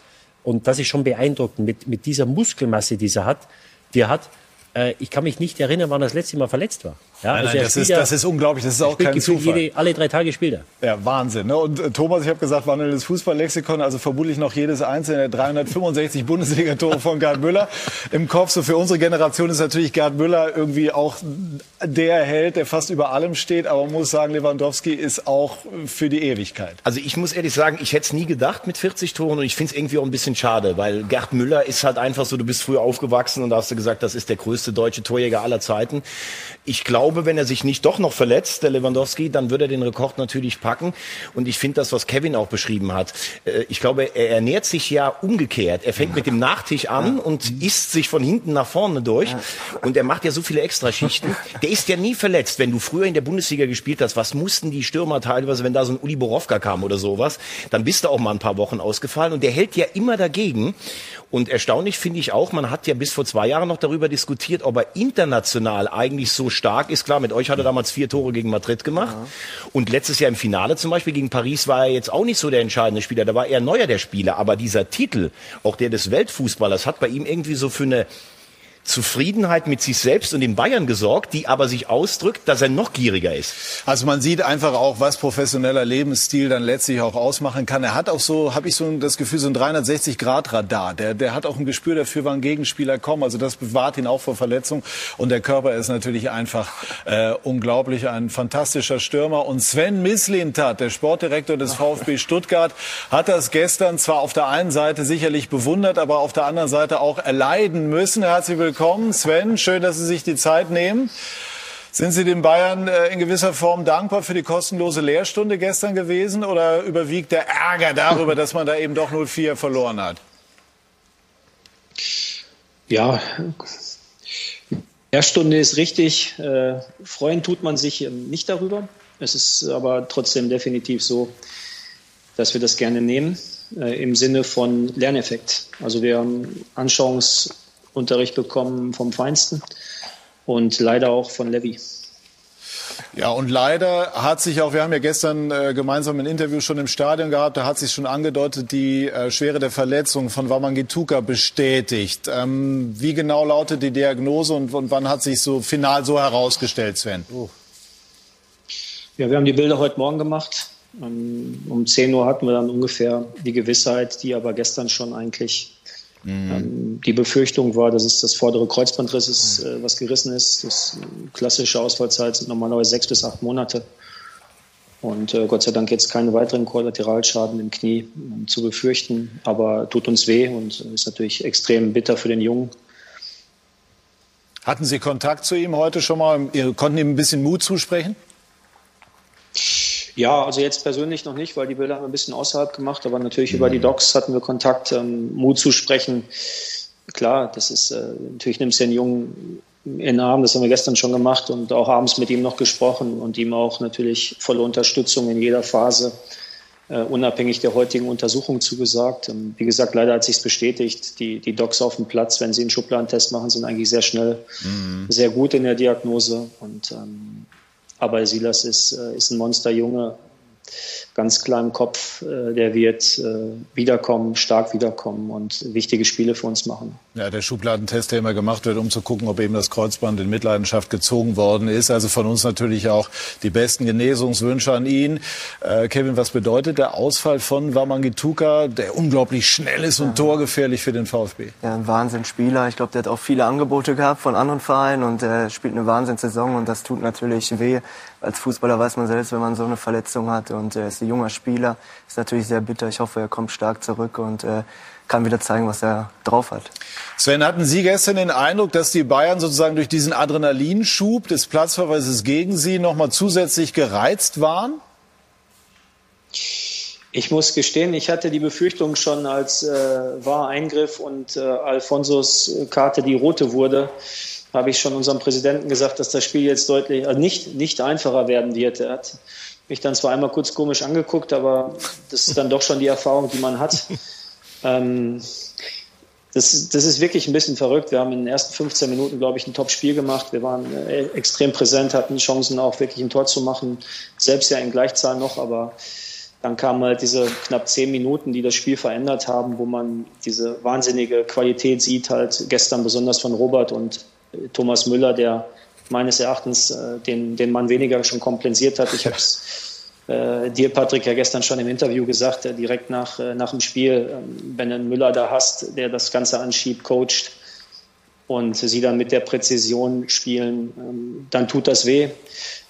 Und das ist schon beeindruckend mit, mit dieser Muskelmasse, die er hat, die er hat. Äh, ich kann mich nicht erinnern, wann er das letzte Mal verletzt war. Ja, Nein, also nein, das, ist, ja- das ist unglaublich, das ist auch kein Zufall. Jede, alle drei Tage spielt er. Ja, Wahnsinn. Ne? Und äh, Thomas, ich habe gesagt, wandelndes Fußballlexikon, also vermutlich noch jedes einzelne der 365 Bundesliga-Tore von Gerd Müller im Kopf. So für unsere Generation ist natürlich Gerd Müller irgendwie auch der Held, der fast über allem steht. Aber man muss sagen, Lewandowski ist auch für die Ewigkeit. Also ich muss ehrlich sagen, ich hätte es nie gedacht mit 40 Toren und ich finde es irgendwie auch ein bisschen schade, weil Gerd Müller ist halt einfach so, du bist früher aufgewachsen und da hast du gesagt, das ist der größte deutsche Torjäger aller Zeiten. Ich glaube, wenn er sich nicht doch noch verletzt, der Lewandowski, dann würde er den Rekord natürlich packen. Und ich finde das, was Kevin auch beschrieben hat. äh, Ich glaube, er ernährt sich ja umgekehrt. Er fängt mit dem Nachtisch an und isst sich von hinten nach vorne durch. Und er macht ja so viele Extraschichten. Der ist ja nie verletzt. Wenn du früher in der Bundesliga gespielt hast, was mussten die Stürmer teilweise, wenn da so ein Uli Borowka kam oder sowas, dann bist du auch mal ein paar Wochen ausgefallen. Und der hält ja immer dagegen. Und erstaunlich finde ich auch, man hat ja bis vor zwei Jahren noch darüber diskutiert, ob er international eigentlich so stark ist. Klar, mit euch hat er damals vier Tore gegen Madrid gemacht. Und letztes Jahr im Finale zum Beispiel gegen Paris war er jetzt auch nicht so der entscheidende Spieler. Da war er neuer der Spieler. Aber dieser Titel, auch der des Weltfußballers, hat bei ihm irgendwie so für eine Zufriedenheit mit sich selbst und den Bayern gesorgt, die aber sich ausdrückt, dass er noch gieriger ist. Also man sieht einfach auch, was professioneller Lebensstil dann letztlich auch ausmachen kann. Er hat auch so, habe ich so das Gefühl, so ein 360-Grad-Radar. Der, der hat auch ein Gespür dafür, wann Gegenspieler kommen. Also das bewahrt ihn auch vor Verletzung. Und der Körper ist natürlich einfach äh, unglaublich. Ein fantastischer Stürmer. Und Sven Mislintat, der Sportdirektor des VfB Stuttgart, hat das gestern zwar auf der einen Seite sicherlich bewundert, aber auf der anderen Seite auch erleiden müssen. Herzlich willkommen, Sven. Schön, dass Sie sich die Zeit nehmen. Sind Sie den Bayern äh, in gewisser Form dankbar für die kostenlose Lehrstunde gestern gewesen oder überwiegt der Ärger darüber, dass man da eben doch 0-4 verloren hat? Ja, Stunde ist richtig. Äh, freuen tut man sich nicht darüber. Es ist aber trotzdem definitiv so, dass wir das gerne nehmen äh, im Sinne von Lerneffekt. Also wir haben Anschauungsunterricht bekommen vom Feinsten und leider auch von Levi. Ja, und leider hat sich auch, wir haben ja gestern äh, gemeinsam ein Interview schon im Stadion gehabt, da hat sich schon angedeutet, die äh, Schwere der Verletzung von Wamangituka bestätigt. Ähm, wie genau lautet die Diagnose und, und, wann hat sich so final so herausgestellt, Sven? Oh. Ja, wir haben die Bilder heute Morgen gemacht. Um, um 10 Uhr hatten wir dann ungefähr die Gewissheit, die aber gestern schon eigentlich Mhm. Ähm, die Befürchtung war, dass es das vordere Kreuzbandriss ist, mhm. äh, was gerissen ist. Das klassische Ausfallzeit sind normalerweise sechs bis acht Monate. Und äh, Gott sei Dank jetzt keine weiteren Kollateralschaden im Knie äh, zu befürchten, aber tut uns weh und ist natürlich extrem bitter für den Jungen. Hatten Sie Kontakt zu ihm heute schon mal? Ihr konnten ihm ein bisschen Mut zusprechen? Ja, also jetzt persönlich noch nicht, weil die Bilder haben wir ein bisschen außerhalb gemacht, aber natürlich mhm. über die mhm. Docs hatten wir Kontakt, ähm, Mut zu sprechen. Klar, das ist, äh, natürlich nimmst du den Jungen in den Arm, das haben wir gestern schon gemacht und auch abends mit ihm noch gesprochen und ihm auch natürlich volle Unterstützung in jeder Phase, äh, unabhängig der heutigen Untersuchung zugesagt. Ähm, wie gesagt, leider hat sich bestätigt, die, die Docs auf dem Platz, wenn sie einen Schubladentest machen, sind eigentlich sehr schnell, mhm. sehr gut in der Diagnose und ähm, aber Silas ist, äh, ist ein Monsterjunge, ganz klar im Kopf, äh, der wird äh, wiederkommen, stark wiederkommen und wichtige Spiele für uns machen. Ja, der Schubladentest, der immer gemacht wird, um zu gucken, ob eben das Kreuzband in Mitleidenschaft gezogen worden ist. Also von uns natürlich auch die besten Genesungswünsche an ihn. Äh, Kevin, was bedeutet der Ausfall von Wamangituka, der unglaublich schnell ist und ja. torgefährlich für den VfB? Ja, ein Wahnsinnsspieler. Ich glaube, der hat auch viele Angebote gehabt von anderen Vereinen und er spielt eine Wahnsinnssaison und das tut natürlich weh. Als Fußballer weiß man selbst, wenn man so eine Verletzung hat und er ist ein junger Spieler, ist natürlich sehr bitter. Ich hoffe, er kommt stark zurück und äh, kann wieder zeigen, was er drauf hat. Sven, hatten Sie gestern den Eindruck, dass die Bayern sozusagen durch diesen Adrenalinschub des Platzverweises gegen Sie noch mal zusätzlich gereizt waren? Ich muss gestehen, ich hatte die Befürchtung schon, als äh, war Eingriff und äh, Alfonsos Karte die rote wurde, habe ich schon unserem Präsidenten gesagt, dass das Spiel jetzt deutlich äh, nicht, nicht einfacher werden wird. Er hat mich dann zwar einmal kurz komisch angeguckt, aber das ist dann doch schon die Erfahrung, die man hat. Ähm, das, das ist wirklich ein bisschen verrückt. Wir haben in den ersten 15 Minuten, glaube ich, ein Top-Spiel gemacht. Wir waren äh, extrem präsent, hatten Chancen auch wirklich ein Tor zu machen. Selbst ja in Gleichzahl noch, aber dann kamen halt diese knapp zehn Minuten, die das Spiel verändert haben, wo man diese wahnsinnige Qualität sieht, halt gestern besonders von Robert und Thomas Müller, der meines Erachtens äh, den, den Mann weniger schon kompensiert hat. Ich habe es äh, dir, Patrick, ja gestern schon im Interview gesagt, äh, direkt nach, äh, nach dem Spiel, ähm, wenn du einen Müller da hast, der das Ganze anschiebt, coacht und sie dann mit der Präzision spielen, ähm, dann tut das weh.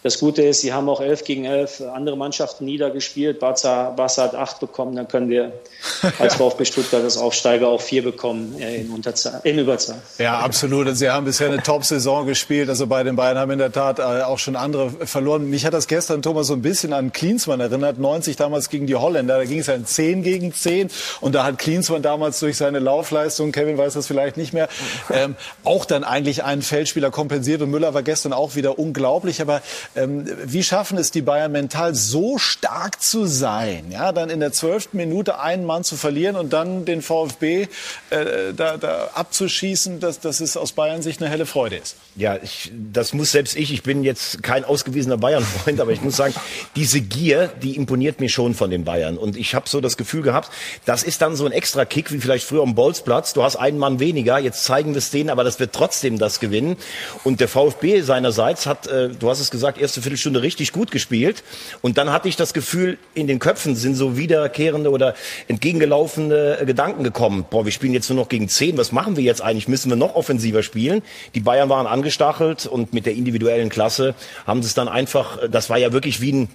Das Gute ist, sie haben auch 11 gegen 11 andere Mannschaften niedergespielt. Barca, Barca hat 8 bekommen, dann können wir als VfB Stuttgart als Aufsteiger auch 4 bekommen äh, in, Unterzahl, in Überzahl. Ja, absolut. Und sie haben bisher eine Top-Saison gespielt. Also bei den Bayern haben in der Tat äh, auch schon andere verloren. Mich hat das gestern, Thomas, so ein bisschen an Klinsmann erinnert. 90 damals gegen die Holländer. Da ging es ja in 10 gegen 10. Und da hat Klinsmann damals durch seine Laufleistung, Kevin weiß das vielleicht nicht mehr, ähm, auch dann eigentlich einen Feldspieler kompensiert. Und Müller war gestern auch wieder unglaublich. Aber wie schaffen es die Bayern mental so stark zu sein, ja, dann in der zwölften Minute einen Mann zu verlieren und dann den VfB äh, da, da abzuschießen, dass, dass es aus Bayern Sicht eine helle Freude ist? Ja, ich, das muss selbst ich, ich bin jetzt kein ausgewiesener Bayern-Freund, aber ich muss sagen, diese Gier, die imponiert mir schon von den Bayern. Und ich habe so das Gefühl gehabt, das ist dann so ein extra Kick, wie vielleicht früher am Bolzplatz. Du hast einen Mann weniger, jetzt zeigen wir es denen, aber das wird trotzdem das gewinnen. Und der VfB seinerseits hat, äh, du hast es gesagt, erste Viertelstunde richtig gut gespielt. Und dann hatte ich das Gefühl, in den Köpfen sind so wiederkehrende oder entgegengelaufene Gedanken gekommen. Boah, wir spielen jetzt nur noch gegen zehn. Was machen wir jetzt eigentlich? Müssen wir noch offensiver spielen? Die Bayern waren angestachelt und mit der individuellen Klasse haben sie es dann einfach, das war ja wirklich wie ein,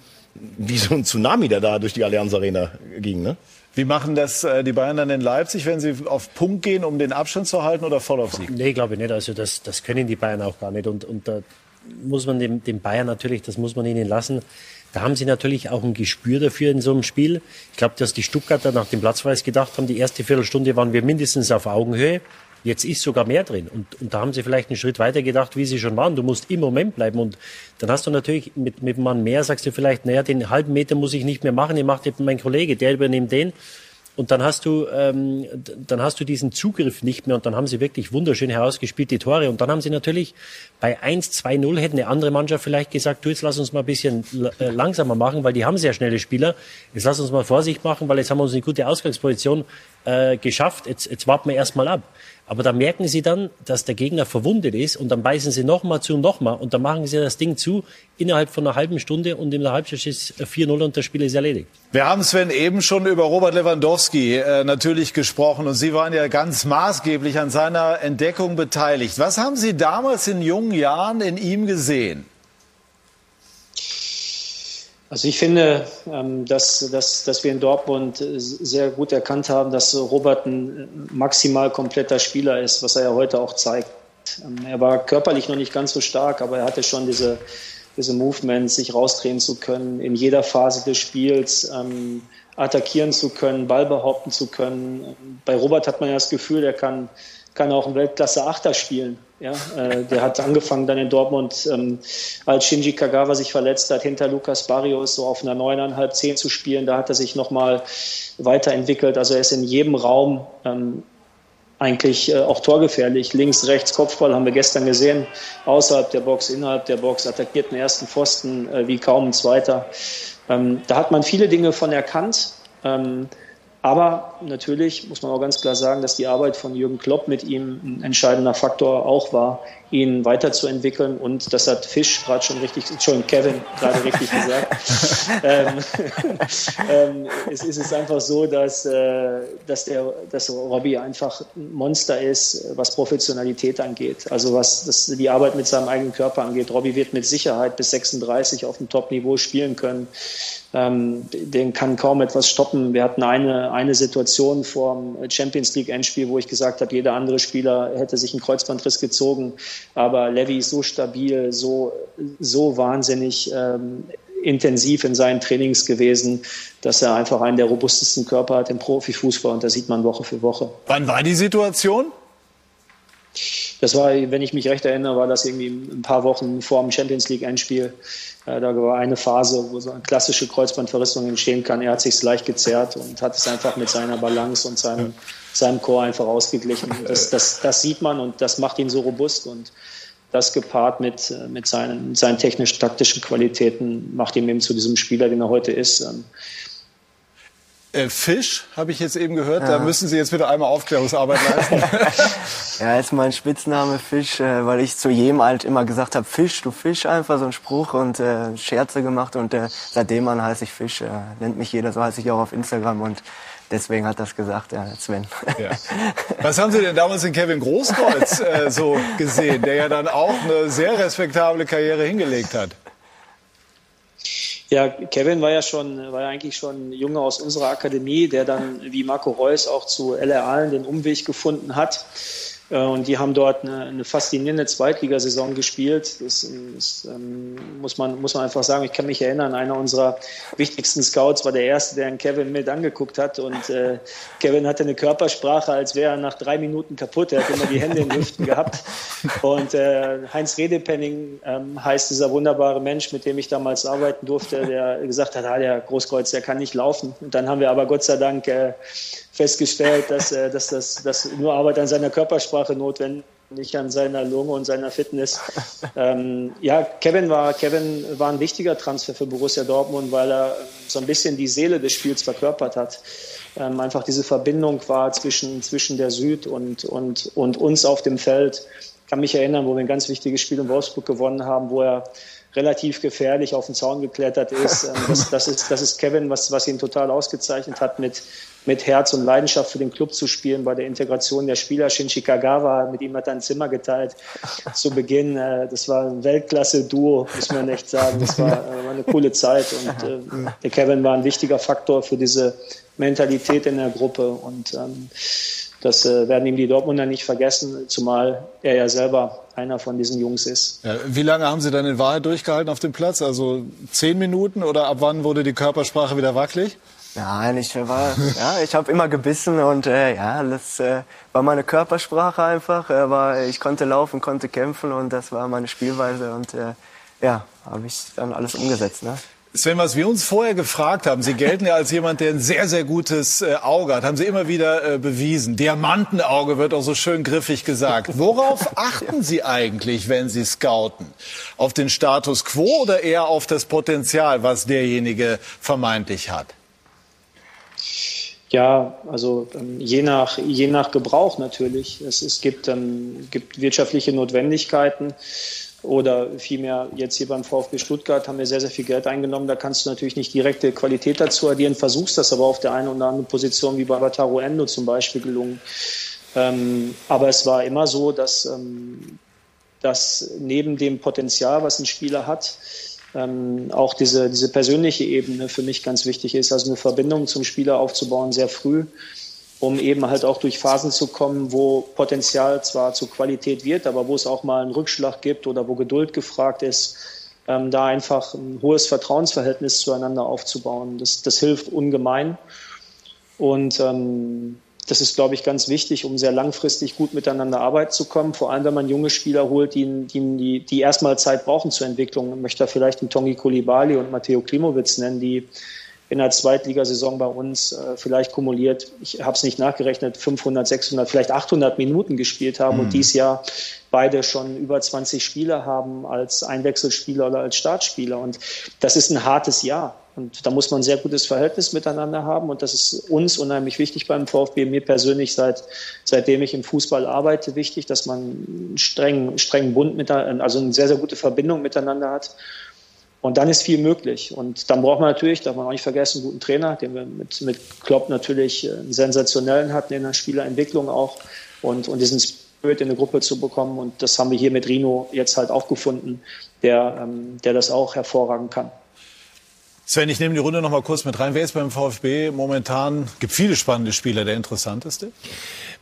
wie so ein Tsunami, der da durch die Allianz Arena ging, ne? Wie machen das äh, die Bayern dann in Leipzig, wenn sie auf Punkt gehen, um den Abstand zu halten oder voll auf Sieg? Nee, glaube ich nicht. Also das, das können die Bayern auch gar nicht. Und, und da muss man dem, dem Bayern natürlich, das muss man ihnen lassen. Da haben sie natürlich auch ein Gespür dafür in so einem Spiel. Ich glaube, dass die Stuttgarter nach dem Platzweis gedacht haben, die erste Viertelstunde waren wir mindestens auf Augenhöhe. Jetzt ist sogar mehr drin. Und, und da haben sie vielleicht einen Schritt weiter gedacht, wie sie schon waren. Du musst im Moment bleiben. Und dann hast du natürlich mit, mit einem Mann mehr, sagst du vielleicht, naja, den halben Meter muss ich nicht mehr machen, den macht mein Kollege, der übernimmt den. Und dann hast du, ähm, dann hast du diesen Zugriff nicht mehr und dann haben sie wirklich wunderschön herausgespielt, die Tore. Und dann haben sie natürlich bei 1, 2, 0 hätte eine andere Mannschaft vielleicht gesagt, du, jetzt lass uns mal ein bisschen äh, langsamer machen, weil die haben sehr schnelle Spieler. Jetzt lass uns mal Vorsicht machen, weil jetzt haben wir uns eine gute Ausgangsposition äh, geschafft. Jetzt, jetzt warten wir erstmal ab. Aber da merken sie dann, dass der Gegner verwundet ist und dann beißen sie nochmal zu und nochmal und dann machen sie das Ding zu innerhalb von einer halben Stunde und in der Halbzeit ist 4-0 und das Spiel ist erledigt. Wir haben Sven eben schon über Robert Lewandowski äh, natürlich gesprochen und Sie waren ja ganz maßgeblich an seiner Entdeckung beteiligt. Was haben Sie damals in jungen Jahren in ihm gesehen? Also ich finde, ähm, dass, dass, dass wir in Dortmund sehr gut erkannt haben, dass Robert ein maximal kompletter Spieler ist, was er ja heute auch zeigt. Ähm, er war körperlich noch nicht ganz so stark, aber er hatte schon diese, diese Movements, sich rausdrehen zu können, in jeder Phase des Spiels ähm, attackieren zu können, Ball behaupten zu können. Bei Robert hat man ja das Gefühl, er kann, kann auch ein Weltklasse-Achter spielen. Ja, äh, der hat angefangen dann in Dortmund, ähm, als Shinji Kagawa sich verletzt hat, hinter Lukas Barrios so auf einer neuneinhalb, zehn zu spielen. Da hat er sich nochmal weiterentwickelt. Also er ist in jedem Raum ähm, eigentlich äh, auch torgefährlich. Links, rechts, Kopfball haben wir gestern gesehen. Außerhalb der Box, innerhalb der Box, attackiert den ersten Pfosten äh, wie kaum ein zweiter. Ähm, da hat man viele Dinge von erkannt. Ähm, aber natürlich muss man auch ganz klar sagen, dass die Arbeit von Jürgen Klopp mit ihm ein entscheidender Faktor auch war, ihn weiterzuentwickeln. Und das hat Fisch gerade schon richtig, Entschuldigung, Kevin gerade richtig gesagt. ähm, ähm, es ist einfach so, dass, äh, dass, der, dass Robbie einfach ein Monster ist, was Professionalität angeht. Also was das, die Arbeit mit seinem eigenen Körper angeht. Robbie wird mit Sicherheit bis 36 auf dem Top-Niveau spielen können. Ähm, den kann kaum etwas stoppen. Wir hatten eine, eine Situation vor dem Champions League Endspiel, wo ich gesagt habe, jeder andere Spieler hätte sich einen Kreuzbandriss gezogen. Aber Levy ist so stabil, so, so wahnsinnig ähm, intensiv in seinen Trainings gewesen, dass er einfach einen der robustesten Körper hat im Profifußball und das sieht man Woche für Woche. Wann war die Situation? Das war, wenn ich mich recht erinnere, war das irgendwie ein paar Wochen vor dem Champions League Endspiel. Äh, da war eine Phase, wo so eine klassische Kreuzbandverrissung entstehen kann. Er hat sich leicht gezerrt und hat es einfach mit seiner Balance und seinem, seinem Chor einfach ausgeglichen. Das, das, das sieht man und das macht ihn so robust und das gepaart mit, mit seinen, seinen technisch-taktischen Qualitäten macht ihn eben zu diesem Spieler, den er heute ist. Äh, Fisch, habe ich jetzt eben gehört. Ja. Da müssen Sie jetzt bitte einmal Aufklärungsarbeit leisten. ja, ist mein Spitzname Fisch, äh, weil ich zu jedem halt immer gesagt habe, Fisch, du Fisch, einfach so ein Spruch und äh, Scherze gemacht. Und äh, seitdem an heiße ich Fisch. Nennt mich jeder, so heiße ich auch auf Instagram. Und deswegen hat das gesagt, ja, Sven. Ja. Was haben Sie denn damals in Kevin Großkreuz so gesehen, der ja dann auch eine sehr respektable Karriere hingelegt hat? Ja, Kevin war ja schon, war ja eigentlich schon ein Junge aus unserer Akademie, der dann wie Marco Reus auch zu LR Aalen den Umweg gefunden hat. Äh, und die haben dort eine, eine faszinierende Zweitligasaison gespielt. Das, das ähm, muss, man, muss man einfach sagen. Ich kann mich erinnern, einer unserer wichtigsten Scouts war der Erste, der einen Kevin mit angeguckt hat. Und äh, Kevin hatte eine Körpersprache, als wäre er nach drei Minuten kaputt. Er hat immer die Hände in den Hüften gehabt. Und äh, Heinz Redepenning ähm, heißt dieser wunderbare Mensch, mit dem ich damals arbeiten durfte, der gesagt hat, ah, der Großkreuz, der kann nicht laufen. Und dann haben wir aber Gott sei Dank äh, festgestellt, dass, äh, dass, das, dass nur Arbeit an seiner Körpersprache notwendig nicht an seiner Lunge und seiner Fitness. Ähm, ja, Kevin war, Kevin war ein wichtiger Transfer für Borussia Dortmund, weil er so ein bisschen die Seele des Spiels verkörpert hat. Ähm, einfach diese Verbindung war zwischen, zwischen der Süd und, und, und uns auf dem Feld. Ich kann mich erinnern, wo wir ein ganz wichtiges Spiel in Wolfsburg gewonnen haben, wo er relativ gefährlich auf den Zaun geklettert ist. Ähm, das, das, ist, das ist Kevin, was, was ihn total ausgezeichnet hat, mit, mit Herz und Leidenschaft für den Club zu spielen bei der Integration der Spieler. Shinji Kagawa, mit ihm hat er ein Zimmer geteilt zu Beginn. Äh, das war ein Weltklasse-Duo, muss man echt sagen. Das war, äh, eine coole Zeit und äh, der Kevin war ein wichtiger Faktor für diese Mentalität in der Gruppe und ähm, das werden ihm die Dortmunder nicht vergessen, zumal er ja selber einer von diesen Jungs ist. Ja, wie lange haben Sie dann in Wahrheit durchgehalten auf dem Platz? Also zehn Minuten oder ab wann wurde die Körpersprache wieder wackelig? Nein, ich war, ja, ich habe immer gebissen und äh, ja, das äh, war meine Körpersprache einfach. Äh, war, ich konnte laufen, konnte kämpfen und das war meine Spielweise und äh, ja, habe ich dann alles umgesetzt. Ne? Sven, was wir uns vorher gefragt haben, Sie gelten ja als jemand, der ein sehr, sehr gutes äh, Auge hat, haben Sie immer wieder äh, bewiesen. Diamantenauge wird auch so schön griffig gesagt. Worauf achten Sie eigentlich, wenn Sie scouten? Auf den Status quo oder eher auf das Potenzial, was derjenige vermeintlich hat? Ja, also ähm, je, nach, je nach Gebrauch natürlich. Es, es gibt, ähm, gibt wirtschaftliche Notwendigkeiten oder vielmehr jetzt hier beim VfB Stuttgart haben wir sehr, sehr viel Geld eingenommen. Da kannst du natürlich nicht direkte Qualität dazu addieren, versuchst das aber auf der einen oder anderen Position wie bei Wataru Endo zum Beispiel gelungen. Ähm, aber es war immer so, dass, ähm, dass neben dem Potenzial, was ein Spieler hat, ähm, auch diese, diese persönliche Ebene für mich ganz wichtig ist, also eine Verbindung zum Spieler aufzubauen sehr früh um eben halt auch durch Phasen zu kommen, wo Potenzial zwar zur Qualität wird, aber wo es auch mal einen Rückschlag gibt oder wo Geduld gefragt ist, ähm, da einfach ein hohes Vertrauensverhältnis zueinander aufzubauen. Das, das hilft ungemein. Und ähm, das ist, glaube ich, ganz wichtig, um sehr langfristig gut miteinander arbeiten zu kommen. Vor allem, wenn man junge Spieler holt, die, die, die erstmal Zeit brauchen zur Entwicklung. Ich möchte da vielleicht einen Tongi Kolibali und Matteo Klimowitz nennen, die in der Zweitligasaison bei uns äh, vielleicht kumuliert, ich habe es nicht nachgerechnet, 500, 600, vielleicht 800 Minuten gespielt haben mhm. und dies Jahr beide schon über 20 Spiele haben als Einwechselspieler oder als Startspieler. Und das ist ein hartes Jahr. Und da muss man ein sehr gutes Verhältnis miteinander haben. Und das ist uns unheimlich wichtig beim VfB, mir persönlich, seit, seitdem ich im Fußball arbeite, wichtig, dass man einen strengen, strengen Bund, mit, also eine sehr, sehr gute Verbindung miteinander hat. Und dann ist viel möglich. Und dann braucht man natürlich, darf man auch nicht vergessen, einen guten Trainer, den wir mit, mit Klopp natürlich einen sensationellen hatten in der Spielerentwicklung auch und, und diesen Spirit in eine Gruppe zu bekommen. Und das haben wir hier mit Rino jetzt halt auch gefunden, der, ähm, der das auch hervorragend kann. Sven, ich nehme die Runde noch mal kurz mit rein. Wer ist beim VfB momentan? Gibt viele spannende Spieler. Der interessanteste?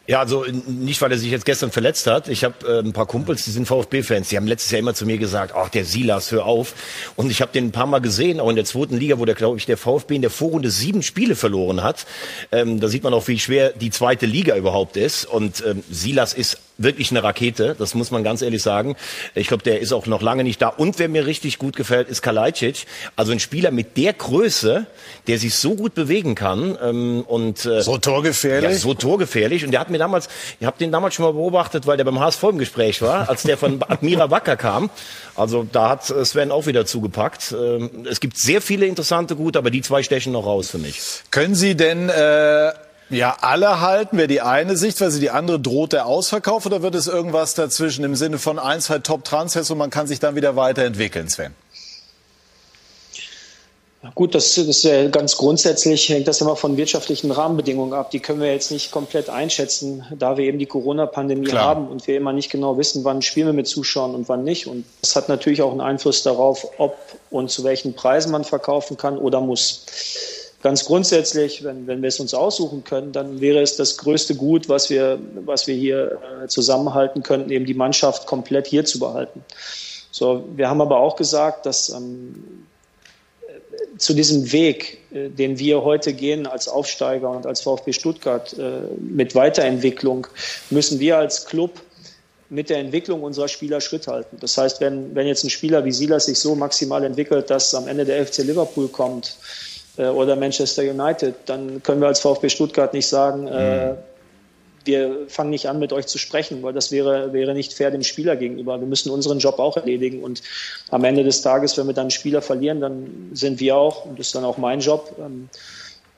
Ja, also nicht, weil er sich jetzt gestern verletzt hat. Ich habe äh, ein paar Kumpels, die sind VfB-Fans. Die haben letztes Jahr immer zu mir gesagt, ach, der Silas, hör auf. Und ich habe den ein paar Mal gesehen, auch in der zweiten Liga, wo der, glaube ich, der VfB in der Vorrunde sieben Spiele verloren hat. Ähm, da sieht man auch, wie schwer die zweite Liga überhaupt ist. Und ähm, Silas ist wirklich eine Rakete, das muss man ganz ehrlich sagen. Ich glaube, der ist auch noch lange nicht da. Und wer mir richtig gut gefällt, ist Kalajdzic. Also ein Spieler mit der Größe, der sich so gut bewegen kann. Ähm, und, äh, so torgefährlich? Ja, so torgefährlich. Und der hat mir damals, ich habe den damals schon mal beobachtet, weil der beim HSV im Gespräch war, als der von Admira Wacker kam. Also da hat Sven auch wieder zugepackt. Ähm, es gibt sehr viele interessante Gute, aber die zwei stechen noch raus für mich. Können Sie denn... Äh ja, alle halten wäre die eine Sichtweise, die andere droht der Ausverkauf oder wird es irgendwas dazwischen im Sinne von ein, zwei Top-Transfers und man kann sich dann wieder weiterentwickeln, Sven? Gut, das, das ist ganz grundsätzlich hängt das immer von wirtschaftlichen Rahmenbedingungen ab. Die können wir jetzt nicht komplett einschätzen, da wir eben die Corona-Pandemie haben und wir immer nicht genau wissen, wann spielen wir mit Zuschauern und wann nicht. Und das hat natürlich auch einen Einfluss darauf, ob und zu welchen Preisen man verkaufen kann oder muss. Ganz grundsätzlich, wenn, wenn wir es uns aussuchen können, dann wäre es das größte Gut, was wir, was wir hier äh, zusammenhalten könnten, eben die Mannschaft komplett hier zu behalten. So, wir haben aber auch gesagt, dass ähm, zu diesem Weg, äh, den wir heute gehen als Aufsteiger und als VfB Stuttgart äh, mit Weiterentwicklung, müssen wir als Club mit der Entwicklung unserer Spieler Schritt halten. Das heißt, wenn, wenn jetzt ein Spieler wie Silas sich so maximal entwickelt, dass am Ende der FC Liverpool kommt, äh, oder Manchester United, dann können wir als VfB Stuttgart nicht sagen, äh, mhm. wir fangen nicht an, mit euch zu sprechen, weil das wäre, wäre nicht fair dem Spieler gegenüber. Wir müssen unseren Job auch erledigen. Und am Ende des Tages, wenn wir dann einen Spieler verlieren, dann sind wir auch, und das ist dann auch mein Job, ähm,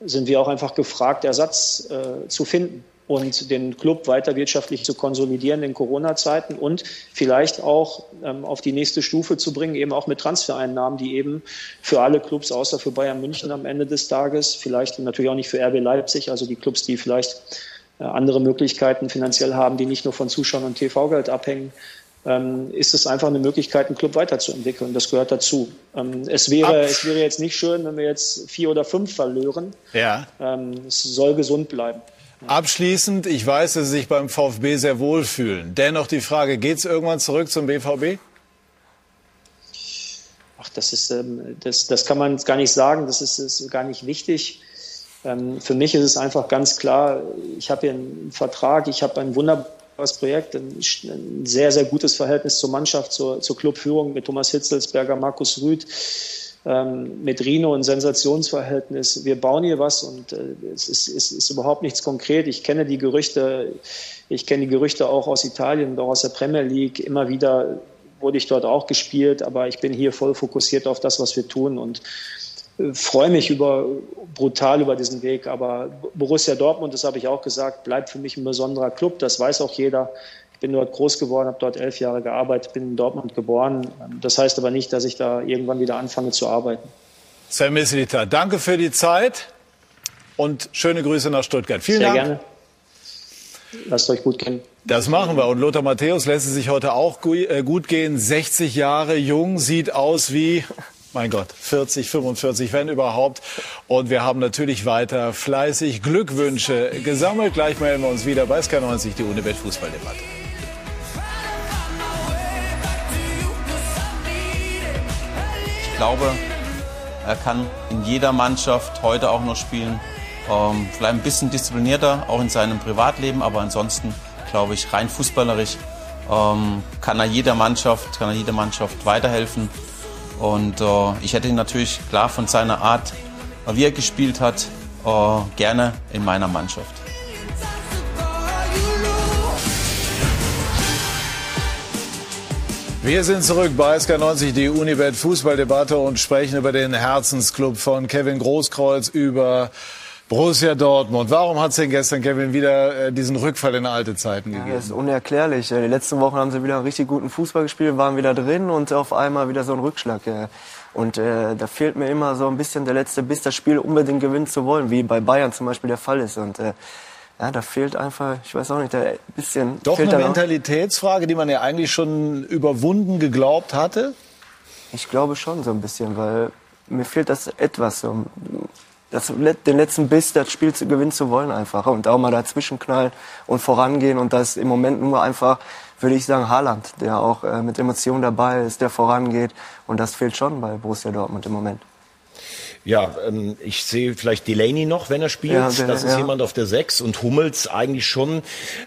sind wir auch einfach gefragt, Ersatz äh, zu finden und den Club weiter wirtschaftlich zu konsolidieren in Corona-Zeiten und vielleicht auch ähm, auf die nächste Stufe zu bringen, eben auch mit Transfereinnahmen, die eben für alle Clubs außer für Bayern München am Ende des Tages, vielleicht natürlich auch nicht für RB Leipzig, also die Clubs, die vielleicht äh, andere Möglichkeiten finanziell haben, die nicht nur von Zuschauern und TV-Geld abhängen, ähm, ist es einfach eine Möglichkeit, einen Club weiterzuentwickeln. Das gehört dazu. Ähm, es, wäre, es wäre jetzt nicht schön, wenn wir jetzt vier oder fünf verlören. Ja. Ähm, es soll gesund bleiben. Abschließend, ich weiß, dass Sie sich beim VfB sehr wohlfühlen. Dennoch die Frage, geht es irgendwann zurück zum BVB? Ach, das ist, ähm, das, das kann man gar nicht sagen. Das ist, ist gar nicht wichtig. Ähm, für mich ist es einfach ganz klar, ich habe hier einen Vertrag, ich habe ein wunderbares Projekt, ein, ein, sehr, sehr gutes Verhältnis zur Mannschaft, zur, zur Clubführung mit Thomas Hitzelsberger, Markus Rüth, ähm, mit Rino ein Sensationsverhältnis. Wir bauen hier was und äh, es, ist, es ist überhaupt nichts konkret. Ich kenne die Gerüchte, ich kenne die Gerüchte auch aus Italien und auch aus der Premier League. Immer wieder wurde ich dort auch gespielt, aber ich bin hier voll fokussiert auf das, was wir tun und äh, freue mich über, brutal über diesen Weg. Aber Borussia Dortmund, das habe ich auch gesagt, bleibt für mich ein besonderer Club. Das weiß auch jeder. Ich bin dort groß geworden, habe dort elf Jahre gearbeitet, bin in Dortmund geboren. Das heißt aber nicht, dass ich da irgendwann wieder anfange zu arbeiten. Sven Misselita, danke für die Zeit und schöne Grüße nach Stuttgart. Vielen Sehr Dank. gerne. Lasst euch gut kennen. Das machen wir. Und Lothar Matthäus lässt es sich heute auch äh, gut gehen. 60 Jahre jung, sieht aus wie, mein Gott, 40, 45, wenn überhaupt. Und wir haben natürlich weiter fleißig Glückwünsche gesammelt. Gleich melden wir uns wieder bei SK90, die Unibet Fußballdebatte. Glaube, er kann in jeder Mannschaft heute auch noch spielen. Ähm, vielleicht ein bisschen disziplinierter, auch in seinem Privatleben, aber ansonsten glaube ich, rein fußballerisch ähm, kann er jeder Mannschaft, kann er jeder Mannschaft weiterhelfen. Und äh, ich hätte ihn natürlich klar von seiner Art, wie er gespielt hat, äh, gerne in meiner Mannschaft. Wir sind zurück bei SK90, die Unibet Fußballdebatte und sprechen über den Herzensclub von Kevin Großkreuz, über Borussia Dortmund. Warum hat es denn gestern, Kevin, wieder äh, diesen Rückfall in alte Zeiten gegeben? Ja, das ist unerklärlich. Die letzten Wochen haben sie wieder einen richtig guten Fußball gespielt, waren wieder drin und auf einmal wieder so ein Rückschlag. Und äh, da fehlt mir immer so ein bisschen der letzte Biss, das Spiel unbedingt gewinnen zu wollen, wie bei Bayern zum Beispiel der Fall ist. Und äh, ja, da fehlt einfach, ich weiß auch nicht, da ein bisschen. Doch fehlt eine. Mentalitätsfrage, die man ja eigentlich schon überwunden geglaubt hatte? Ich glaube schon so ein bisschen, weil mir fehlt das etwas. So, das, den letzten Biss, das Spiel zu gewinnen zu wollen einfach. Und auch mal dazwischen knallen und vorangehen. Und das im Moment nur einfach, würde ich sagen, Haaland, der auch äh, mit Emotionen dabei ist, der vorangeht. Und das fehlt schon bei Borussia Dortmund im Moment. Ja, ähm, ich sehe vielleicht Delaney noch, wenn er spielt. Ja, der- das ist ja. jemand auf der Sechs und Hummels eigentlich schon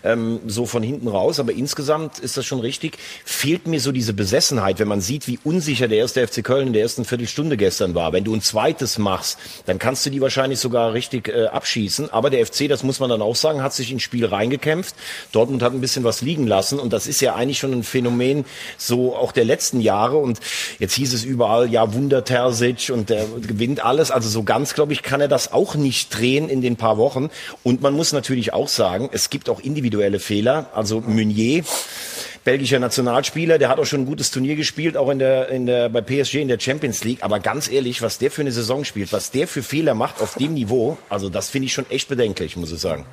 ähm, so von hinten raus. Aber insgesamt ist das schon richtig. Fehlt mir so diese Besessenheit, wenn man sieht, wie unsicher der erste FC Köln in der ersten Viertelstunde gestern war. Wenn du ein zweites machst, dann kannst du die wahrscheinlich sogar richtig äh, abschießen. Aber der FC, das muss man dann auch sagen, hat sich ins Spiel reingekämpft. Dortmund hat ein bisschen was liegen lassen und das ist ja eigentlich schon ein Phänomen so auch der letzten Jahre. Und jetzt hieß es überall, ja Wunder Terzic und der gewinnt alles. Also so ganz, glaube ich, kann er das auch nicht drehen in den paar Wochen. Und man muss natürlich auch sagen, es gibt auch individuelle Fehler. Also Meunier, belgischer Nationalspieler, der hat auch schon ein gutes Turnier gespielt, auch in der, in der, bei PSG in der Champions League. Aber ganz ehrlich, was der für eine Saison spielt, was der für Fehler macht auf dem Niveau, also das finde ich schon echt bedenklich, muss ich sagen.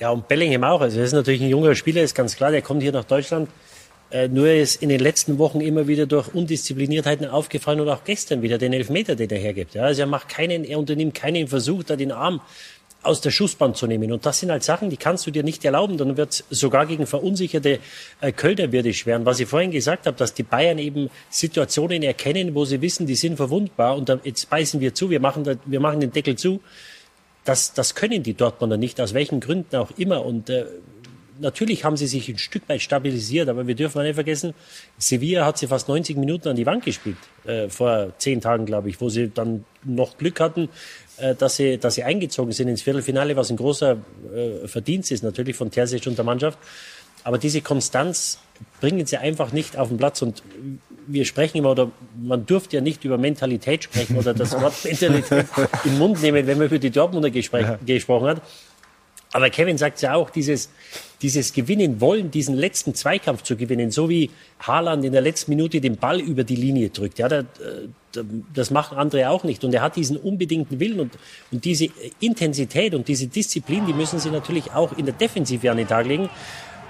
Ja, und Bellingham auch. Also, er ist natürlich ein junger Spieler, ist ganz klar. Der kommt hier nach Deutschland. Äh, nur ist in den letzten Wochen immer wieder durch Undiszipliniertheiten aufgefallen und auch gestern wieder den Elfmeter, den er hergibt. Ja, also er macht keinen, er unternimmt keinen Versuch, da den Arm aus der Schussbahn zu nehmen. Und das sind halt Sachen, die kannst du dir nicht erlauben. Dann wird sogar gegen verunsicherte äh, Kölner wird es schwer. Und was ich vorhin gesagt habe, dass die Bayern eben Situationen erkennen, wo sie wissen, die sind verwundbar. Und da, jetzt beißen wir zu, wir machen, da, wir machen den Deckel zu. Das, das können die Dortmunder nicht, aus welchen Gründen auch immer. Und äh, natürlich haben sie sich ein Stück weit stabilisiert, aber wir dürfen nicht vergessen, Sevilla hat sie fast 90 Minuten an die Wand gespielt, äh, vor zehn Tagen, glaube ich, wo sie dann noch Glück hatten, äh, dass, sie, dass sie eingezogen sind ins Viertelfinale, was ein großer äh, Verdienst ist natürlich von Terzic und der Mannschaft. Aber diese Konstanz bringen sie einfach nicht auf den Platz. Und wir sprechen immer, oder man dürfte ja nicht über Mentalität sprechen oder das Wort Mentalität in den Mund nehmen, wenn man über die Dortmunder gespr gesprochen hat. Aber Kevin sagt ja auch, dieses, dieses Gewinnen wollen, diesen letzten Zweikampf zu gewinnen, so wie Haaland in der letzten Minute den Ball über die Linie drückt. Ja, da, da, das machen andere auch nicht. Und er hat diesen unbedingten Willen und, und diese Intensität und diese Disziplin, die müssen sie natürlich auch in der Defensive an den Tag legen.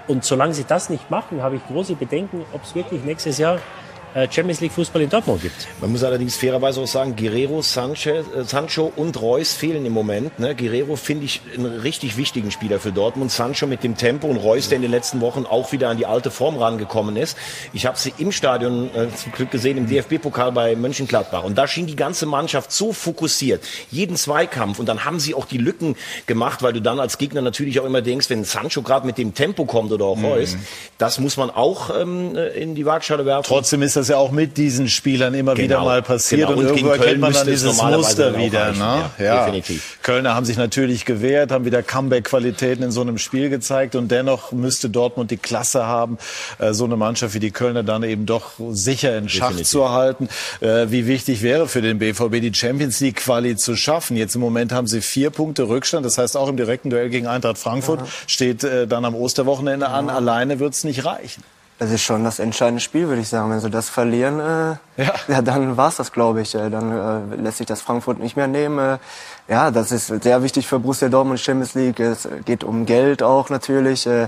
Und solange sie das nicht machen, habe ich große Bedenken, ob es wirklich nächstes Jahr äh, Champions League Fußball in Dortmund gibt. Man muss allerdings fairerweise auch sagen, Guerrero, Sanchez, äh, Sancho und Reus fehlen im Moment. Ne? Guerrero finde ich einen richtig wichtigen Spieler für Dortmund. Sancho mit dem Tempo und Reus, der in den letzten Wochen auch wieder an die alte Form rangekommen ist. Ich habe sie im Stadion äh, zum Glück gesehen, im DFB-Pokal bei Mönchengladbach. Und da schien die ganze Mannschaft so fokussiert. Jeden Zweikampf. Und dann haben sie auch die Lücken gemacht, weil du dann als Gegner natürlich auch immer denkst, wenn Sancho gerade mit dem Tempo kommt oder auch Reus, mhm. das muss man auch ähm, in die Waagschale werfen. Trotzdem ist das ja auch mit diesen Spielern immer genau, wieder mal passiert genau. und, und irgendwo erkennt man dann dieses Muster wieder. Ne? Ja, ja, definitiv. Kölner haben sich natürlich gewehrt, haben wieder Comeback-Qualitäten in so einem Spiel gezeigt und dennoch müsste Dortmund die Klasse haben, äh, so eine Mannschaft wie die Kölner dann eben doch sicher in Schach definitiv. zu halten. Äh, wie wichtig wäre für den BVB die Champions League Quali zu schaffen? Jetzt im Moment haben sie vier Punkte Rückstand, das heißt auch im direkten Duell gegen Eintracht Frankfurt Aha. steht äh, dann am Osterwochenende an. Alleine wird es nicht reichen. Das ist schon das entscheidende Spiel, würde ich sagen. Wenn sie das verlieren, äh, ja. ja dann war's das, glaube ich. Dann äh, lässt sich das Frankfurt nicht mehr nehmen. Äh, ja, das ist sehr wichtig für Borussia Dortmund Champions League. Es geht um Geld auch natürlich. Äh,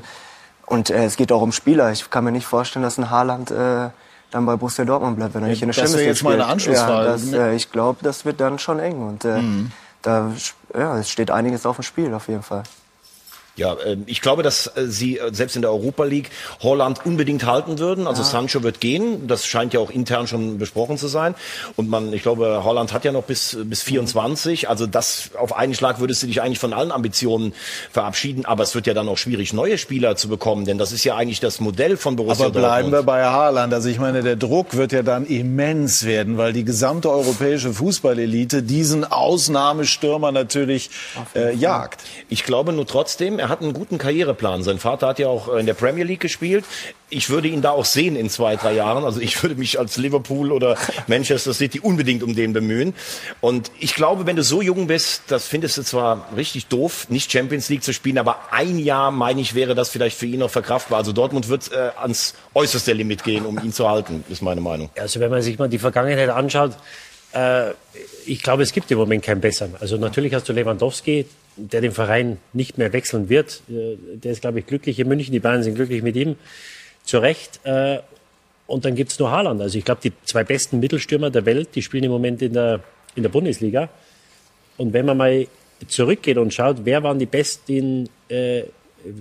und äh, es geht auch um Spieler. Ich kann mir nicht vorstellen, dass ein Haaland äh, dann bei Borussia Dortmund bleibt, wenn er nicht in der Champions League spielt. Das wäre jetzt meine Anschlussfrage. Ja, das, äh, ich glaube, das wird dann schon eng. Und äh, mhm. da ja, es steht einiges auf dem Spiel auf jeden Fall. Ja, ähm, ich glaube, dass äh, sie äh, selbst in der Europa League Holland unbedingt halten würden. Also ja. Sancho wird gehen. Das scheint ja auch intern schon besprochen zu sein. Und man, ich glaube, Holland hat ja noch bis, bis 24. Also das auf einen Schlag würdest du dich eigentlich von allen Ambitionen verabschieden. Aber es wird ja dann auch schwierig, neue Spieler zu bekommen. Denn das ist ja eigentlich das Modell von Borussia Aber bleiben Dortmund. wir bei Haaland. Also ich meine, der Druck wird ja dann immens werden, weil die gesamte europäische Fußballelite diesen Ausnahmestürmer natürlich äh, jagt. Ich glaube nur trotzdem, er hat einen guten Karriereplan. Sein Vater hat ja auch in der Premier League gespielt. Ich würde ihn da auch sehen in zwei, drei Jahren. Also ich würde mich als Liverpool oder Manchester City unbedingt um den bemühen. Und ich glaube, wenn du so jung bist, das findest du zwar richtig doof, nicht Champions League zu spielen, aber ein Jahr, meine ich, wäre das vielleicht für ihn noch verkraftbar. Also Dortmund wird äh, ans äußerste Limit gehen, um ihn zu halten, ist meine Meinung. Also wenn man sich mal die Vergangenheit anschaut, äh, ich glaube, es gibt im Moment keinen besseren. Also natürlich hast du Lewandowski, der den Verein nicht mehr wechseln wird. Äh, der ist, glaube ich, glücklich in München. Die Bayern sind glücklich mit ihm. Zu Recht. Äh, und dann gibt's nur Haaland. Also ich glaube, die zwei besten Mittelstürmer der Welt, die spielen im Moment in der, in der Bundesliga. Und wenn man mal zurückgeht und schaut, wer waren die besten äh,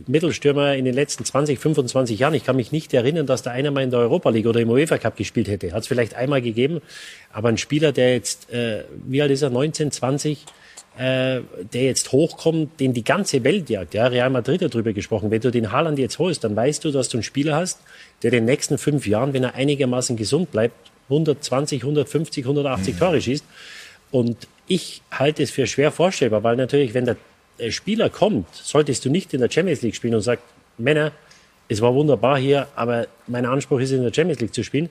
Mittelstürmer in den letzten 20, 25 Jahren. Ich kann mich nicht erinnern, dass da einer mal in der Europa League oder im UEFA Cup gespielt hätte. Hat es vielleicht einmal gegeben, aber ein Spieler, der jetzt, äh, wie alt ist er, 19, 20, äh, der jetzt hochkommt, den die ganze Welt jagt. Ja, Real Madrid hat darüber gesprochen. Wenn du den Haaland jetzt holst, dann weißt du, dass du einen Spieler hast, der in den nächsten fünf Jahren, wenn er einigermaßen gesund bleibt, 120, 150, 180 Tore schießt. Und ich halte es für schwer vorstellbar, weil natürlich, wenn der Spieler kommt, solltest du nicht in der Champions League spielen und sagst, Männer, es war wunderbar hier, aber mein Anspruch ist in der Champions League zu spielen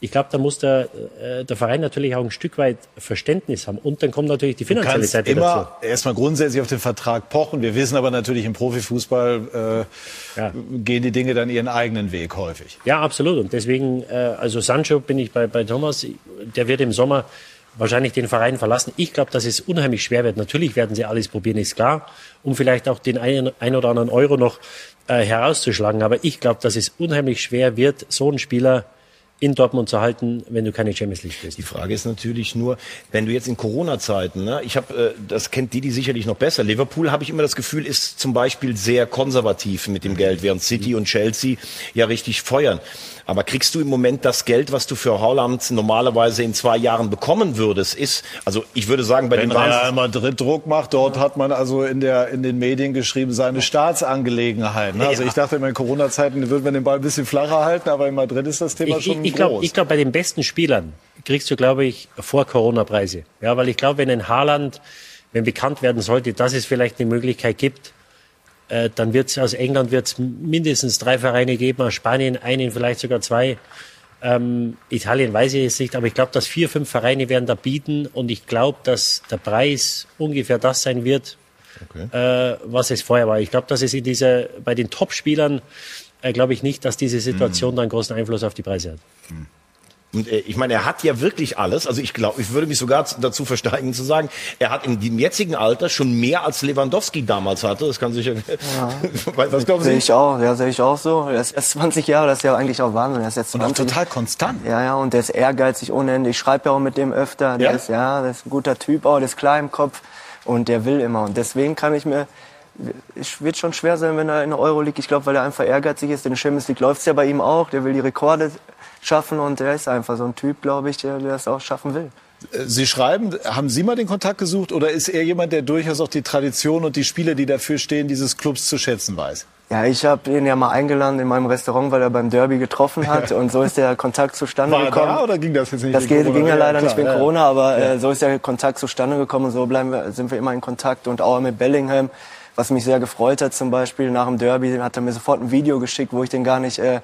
ich glaube, da muss der, äh, der Verein natürlich auch ein Stück weit Verständnis haben. Und dann kommt natürlich die finanzielle Seite immer dazu. Erstmal grundsätzlich auf den Vertrag pochen. Wir wissen aber natürlich im Profifußball äh, ja. gehen die Dinge dann ihren eigenen Weg häufig. Ja, absolut. Und deswegen, äh, also Sancho bin ich bei, bei Thomas, der wird im Sommer wahrscheinlich den Verein verlassen. Ich glaube, dass es unheimlich schwer wird. Natürlich werden sie alles probieren, ist klar, um vielleicht auch den einen, ein oder anderen Euro noch äh, herauszuschlagen. Aber ich glaube, dass es unheimlich schwer wird, so einen Spieler in Dortmund zu halten, wenn du keine Champions League spielst. Die Frage ist natürlich nur, wenn du jetzt in Corona-Zeiten, ne, ich habe, äh, das kennt die, die sicherlich noch besser. Liverpool habe ich immer das Gefühl, ist zum Beispiel sehr konservativ mit dem Geld, während City und Chelsea ja richtig feuern. Aber kriegst du im Moment das Geld, was du für Holland normalerweise in zwei Jahren bekommen würdest? Ist, also ich würde sagen, bei Wenn den Real Madrid Druck macht, dort hat man also in der in den Medien geschrieben seine Staatsangelegenheiten. Also ich dachte immer in Corona-Zeiten würde man den Ball ein bisschen flacher halten, aber in Madrid ist das Thema ich, schon ich, ich groß. Glaub, ich glaube, bei den besten Spielern kriegst du, glaube ich, vor Corona Preise. Ja, weil ich glaube, wenn ein Haaland, wenn bekannt werden sollte, dass es vielleicht eine Möglichkeit gibt, äh, dann wird es aus England wird's mindestens drei Vereine geben, aus Spanien einen, vielleicht sogar zwei. Ähm, Italien weiß ich jetzt nicht, aber ich glaube, dass vier, fünf Vereine werden da bieten und ich glaube, dass der Preis ungefähr das sein wird, okay. äh, was es vorher war. Ich glaube, dass es in dieser, bei den Top-Spielern, äh, glaube ich nicht, dass diese Situation mhm. dann großen Einfluss auf die Preise hat. Mhm. Und äh, ich meine, er hat ja wirklich alles. Also ich glaube, ich würde mich sogar dazu versteigen zu sagen, er hat in dem jetzigen Alter schon mehr als Lewandowski damals hatte. Das kann sich ja. Was glauben Sie? Sehe ich auch, ja, sehe ich auch so. Er ist erst 20 Jahre, das ist ja eigentlich auch Wahnsinn. Er ist jetzt 20. Und total konstant. Ja, ja, und der ist ehrgeizig ohne Ende. Ich schreibe ja auch mit dem öfter. Der Ja? ist, ja, der ist ein guter Typ, auch, der ist klar im Kopf und der will immer. Und deswegen kann ich mir, es wird schon schwer sein, wenn er in der Euroleague, ich glaube, weil er einfach ehrgeizig ist. In der Champions League läuft's ja bei ihm auch. Der will die Rekorde schaffen und der ist einfach so ein Typ, glaube ich, der, der das auch schaffen will. Sie schreiben, haben Sie mal den Kontakt gesucht oder ist er jemand, der durchaus auch die Tradition und die Spiele, die dafür stehen, dieses Clubs zu schätzen weiß? Ja, ich habe ihn ja mal eingeladen in meinem Restaurant, weil er beim Derby getroffen hat und so ist der Kontakt zustande War er gekommen. da oder ging das jetzt nicht Das geht, Corona? ging ja Ja, leider klar, nicht wegen ja. Corona, aber Ja. äh, so ist der Kontakt zustande gekommen und so bleiben wir, sind wir immer in Kontakt und auch mit Bellingham, was mich sehr gefreut hat zum Beispiel nach dem Derby, hat er mir sofort ein Video geschickt, wo ich den gar nicht äh,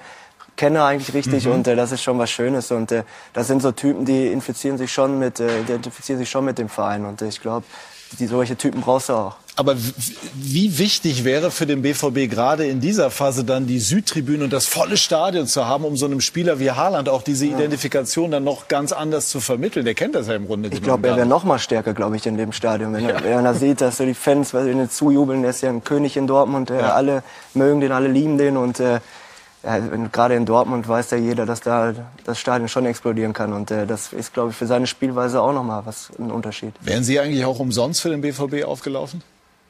kenne eigentlich richtig Mhm. und äh, das ist schon was Schönes und äh, das sind so Typen, die infizieren sich schon mit, äh, identifizieren sich schon mit dem Verein und äh, ich glaube, die solche Typen brauchst du auch. Aber wie wichtig wäre für den BVB gerade in dieser Phase dann die Südtribüne und das volle Stadion zu haben, um so einem Spieler wie Haaland auch diese Identifikation dann noch ganz anders zu vermitteln? Der kennt das ja im Grunde Ich glaube, er wäre noch mal stärker, glaube ich, in dem Stadion. Wenn, er, wenn er sieht, dass so die Fans weil ihnen zujubeln, er ist ja ein König in Dortmund, äh, alle mögen den, alle lieben den und äh, ja, gerade in Dortmund weiß ja jeder, dass da das Stadion schon explodieren kann und äh, das ist, glaube ich, für seine Spielweise auch noch mal was ein Unterschied. Wären Sie eigentlich auch umsonst für den BVB aufgelaufen?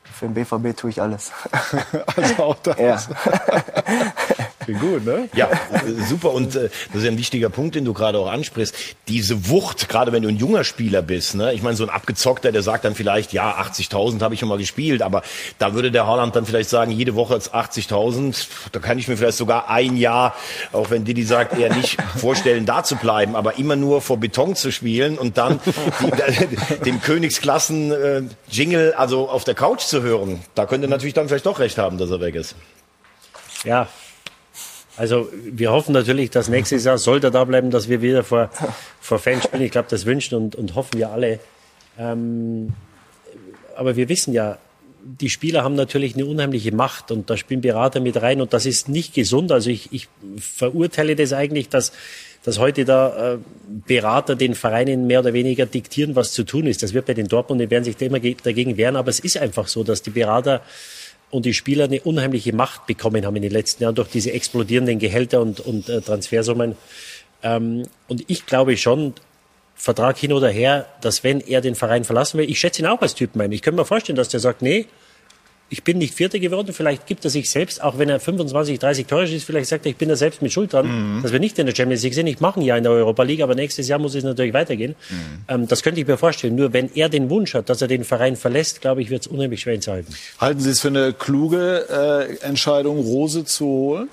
Für den BVB tue ich alles. Also auch das. Ja. Wie gut, ne? Ja, äh, super. Und äh, das ist ja ein wichtiger Punkt, den du gerade auch ansprichst. Diese Wucht, gerade wenn du ein junger Spieler bist, ne? ich meine, so ein Abgezockter, der sagt dann vielleicht, ja, 80.000 habe ich schon mal gespielt, aber da würde der Haaland dann vielleicht sagen, jede Woche jetzt 80.000, da kann ich mir vielleicht sogar ein Jahr, auch wenn Didi sagt, eher nicht vorstellen, da zu bleiben, aber immer nur vor Beton zu spielen und dann die, den Königsklassen-Jingle also auf der Couch zu hören. Da könnte er natürlich dann vielleicht doch recht haben, dass er weg ist. Ja, also wir hoffen natürlich, dass nächstes Jahr sollte da bleiben, dass wir wieder vor, vor Fans spielen. Ich glaube, das wünschen und, und hoffen wir alle. Ähm, aber wir wissen ja, die Spieler haben natürlich eine unheimliche Macht und da spielen Berater mit rein und das ist nicht gesund. Also ich, ich verurteile das eigentlich, dass, dass heute da äh, Berater den Vereinen mehr oder weniger diktieren, was zu tun ist. Das wird bei den Dortmund, die werden sich da immer ge- dagegen wehren, aber es ist einfach so, dass die Berater und die Spieler eine unheimliche Macht bekommen haben in den letzten Jahren durch diese explodierenden Gehälter und, und äh, Transfersummen. Ähm, und ich glaube schon, Vertrag hin oder her, dass wenn er den Verein verlassen will, ich schätze ihn auch als Typen ein. Ich könnte mir vorstellen, dass der sagt, nee, ich bin nicht Vierter geworden, vielleicht gibt er sich selbst, auch wenn er 25, 30 Tore ist, vielleicht sagt er, ich bin da selbst mit Schuld dran, dass wir nicht in der Champions League sind. Ich mache ein Jahr in der Europa League, aber nächstes Jahr muss es natürlich weitergehen. Ähm, das könnte ich mir vorstellen. Nur wenn er den Wunsch hat, dass er den Verein verlässt, glaube ich, wird es unheimlich schwer ihn zu halten. Halten Sie es für eine kluge äh, Entscheidung, Rose zu holen?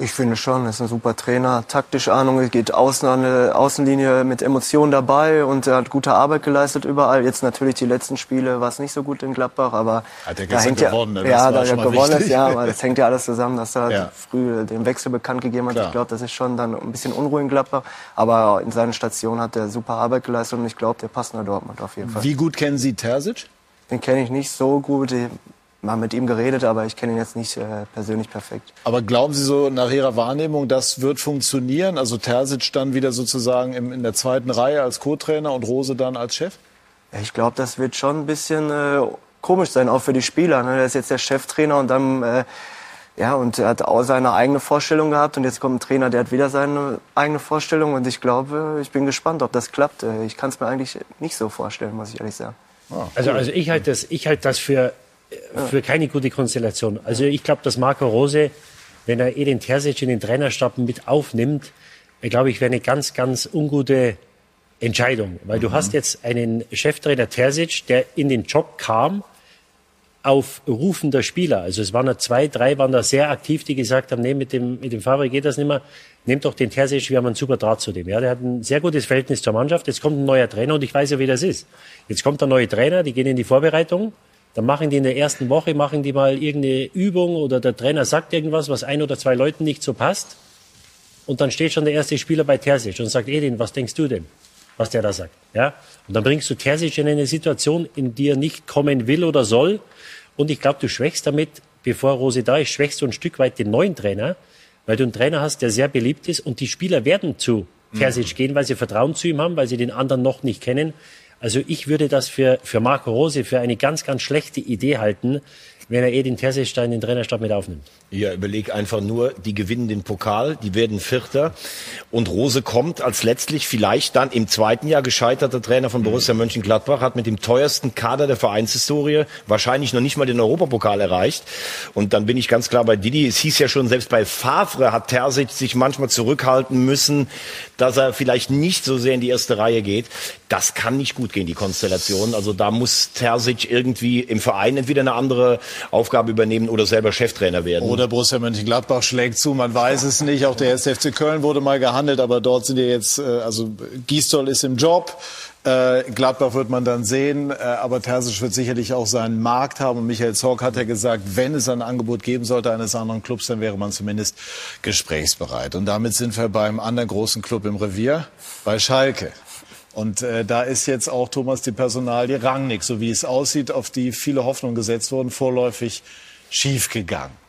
Ich finde schon, er ist ein super Trainer, taktische Ahnung, er geht außen an der Außenlinie mit Emotionen dabei und er hat gute Arbeit geleistet überall. Jetzt natürlich die letzten Spiele war es nicht so gut in Gladbach, aber Hat er da hängt ja, gewonnen, ne? Ja, da er gewonnen ist, ja, aber das hängt ja alles zusammen, dass er Ja. früh den Wechsel bekannt gegeben hat. Klar. Ich glaube, das ist schon dann ein bisschen Unruhe in Gladbach, aber in seinen Stationen hat er super Arbeit geleistet und ich glaube, der passt nach Dortmund auf jeden Fall. Wie gut kennen Sie Terzic? Den kenne ich nicht so gut, mal mit ihm geredet, aber ich kenne ihn jetzt nicht äh, persönlich perfekt. Aber glauben Sie so nach Ihrer Wahrnehmung, das wird funktionieren? Also Terzic dann wieder sozusagen im, in der zweiten Reihe als Co-Trainer und Rose dann als Chef? Ja, ich glaube, das wird schon ein bisschen äh, komisch sein, auch für die Spieler. Ne? Der ist jetzt der Cheftrainer und dann, äh, ja, und er hat auch seine eigene Vorstellung gehabt und jetzt kommt ein Trainer, der hat wieder seine eigene Vorstellung und ich glaube, ich bin gespannt, ob das klappt. Äh, Ich kann es mir eigentlich nicht so vorstellen, muss ich ehrlich sagen. Also, also ich halte das, ich halte das für, äh, für keine gute Konstellation. Also ich glaube, dass Marco Rose, wenn er Edin Terzic in den Trainerstab mit aufnimmt, äh, glaube ich, wäre eine ganz, ganz ungute Entscheidung. Weil du hast jetzt einen Cheftrainer Terzic, der in den Job kam, auf Rufen der Spieler. Also es waren da zwei, drei waren da sehr aktiv, die gesagt haben, nee, mit dem, mit dem Favre geht das nicht mehr. Nehmt doch den Terzic, wir haben einen super Draht zu dem. Ja, der hat ein sehr gutes Verhältnis zur Mannschaft. Jetzt kommt ein neuer Trainer und ich weiß ja, wie das ist. Jetzt kommt der neue Trainer, die gehen in die Vorbereitung. Dann machen die in der ersten Woche, machen die mal irgendeine Übung oder der Trainer sagt irgendwas, was ein oder zwei Leuten nicht so passt. Und dann steht schon der erste Spieler bei Terzic und sagt, Edin, was denkst du denn? Was der da sagt. Ja? Und dann bringst du Terzic in eine Situation, in die er nicht kommen will oder soll. Und ich glaube, du schwächst damit, bevor Rose da ist, schwächst du ein Stück weit den neuen Trainer, weil du einen Trainer hast, der sehr beliebt ist und die Spieler werden zu Terzic gehen, weil sie Vertrauen zu ihm haben, weil sie den anderen noch nicht kennen. Also ich würde das für, für Marco Rose für eine ganz, ganz schlechte Idee halten, wenn er Terzic da in den Trainerstab mit aufnimmt. Ja, überleg einfach nur, die gewinnen den Pokal, die werden Vierter und Rose kommt als letztlich vielleicht dann im zweiten Jahr gescheiterter Trainer von Borussia Mönchengladbach, hat mit dem teuersten Kader der Vereinshistorie wahrscheinlich noch nicht mal den Europapokal erreicht. Und dann bin ich ganz klar bei Didi. Es hieß ja schon, selbst bei Favre hat Terzic sich manchmal zurückhalten müssen, dass er vielleicht nicht so sehr in die erste Reihe geht. Das kann nicht gut gehen, die Konstellation. Also da muss Terzic irgendwie im Verein entweder eine andere Aufgabe übernehmen oder selber Cheftrainer werden. Oder Borussia Mönchengladbach schlägt zu, man weiß es nicht. Auch der SFC Köln wurde mal gehandelt, aber dort sind ja jetzt, äh, also Gisdol ist im Job. Äh, Gladbach wird man dann sehen, äh, aber Terzic wird sicherlich auch seinen Markt haben. Und Michael Zorc hat ja gesagt, wenn es ein Angebot geben sollte eines anderen Clubs, dann wäre man zumindest gesprächsbereit. Und damit sind wir beim anderen großen Club im Revier, bei Schalke. Und äh, da ist jetzt auch Thomas die Personalie Rangnick, so wie es aussieht, auf die viele Hoffnungen gesetzt wurden, vorläufig schiefgegangen.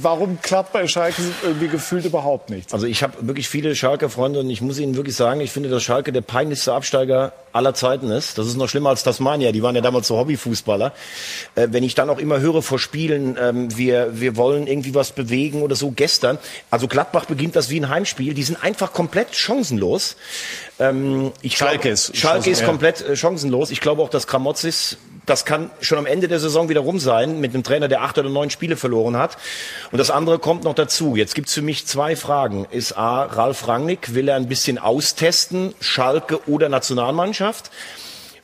Warum klappt bei Schalke irgendwie gefühlt überhaupt nichts? Also ich habe wirklich viele Schalker Freunde und ich muss Ihnen wirklich sagen, ich finde, dass Schalke der peinlichste Absteiger aller Zeiten ist. Das ist noch schlimmer als Tasmania. Die waren ja damals so Hobbyfußballer. Äh, wenn ich dann auch immer höre vor Spielen, ähm, wir, wir wollen irgendwie was bewegen oder so. Gestern, also Gladbach beginnt das wie ein Heimspiel. Die sind einfach komplett chancenlos. Ähm, ich Schalke glaub, ist, Schalke ist komplett äh, chancenlos. Ich glaube auch, dass Kramotzis das kann schon am Ende der Saison wieder rum sein, mit einem Trainer, der acht oder neun Spiele verloren hat. Und das andere kommt noch dazu. Jetzt gibt's für mich zwei Fragen. Ist A, Ralf Rangnick, will er ein bisschen austesten, Schalke oder Nationalmannschaft?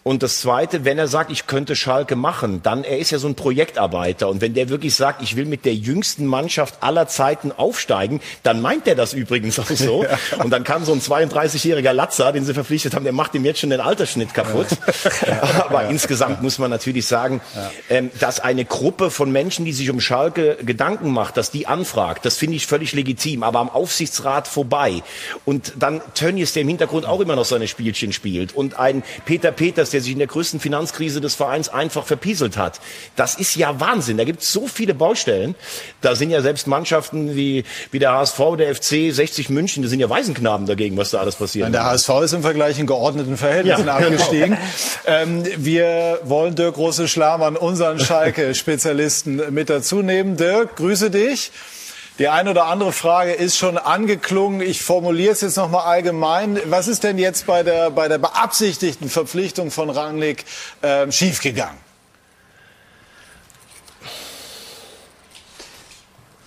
Und das Zweite, wenn er sagt, ich könnte Schalke machen, dann, er ist ja so ein Projektarbeiter. Und wenn der wirklich sagt, ich will mit der jüngsten Mannschaft aller Zeiten aufsteigen, dann meint er das übrigens auch so. Und dann kann so ein 32-jähriger Latzer, den sie verpflichtet haben, der macht ihm jetzt schon den Altersschnitt kaputt. Aber insgesamt muss man natürlich sagen, ähm, dass eine Gruppe von Menschen, die sich um Schalke Gedanken macht, dass die anfragt, das finde ich völlig legitim. Aber am Aufsichtsrat vorbei. Und dann Tönnies, der im Hintergrund auch immer noch seine Spielchen spielt. Und ein Peter Peters, der sich in der größten Finanzkrise des Vereins einfach verpieselt hat. Das ist ja Wahnsinn. Da gibt es so viele Baustellen. Da sind ja selbst Mannschaften wie, wie der HSV, der FC, 60 München, die sind ja Waisenknaben dagegen, was da alles passiert. Der HSV ist im Vergleich in geordneten Verhältnissen Ja, abgestiegen. Ähm, wir wollen Dirk Große-Schlamann, unseren Schalke-Spezialisten, mit dazu nehmen. Dirk, grüße dich. Die eine oder andere Frage ist schon angeklungen. Ich formuliere es jetzt noch mal allgemein. Was ist denn jetzt bei der, bei der beabsichtigten Verpflichtung von Rangnick ähm, schiefgegangen?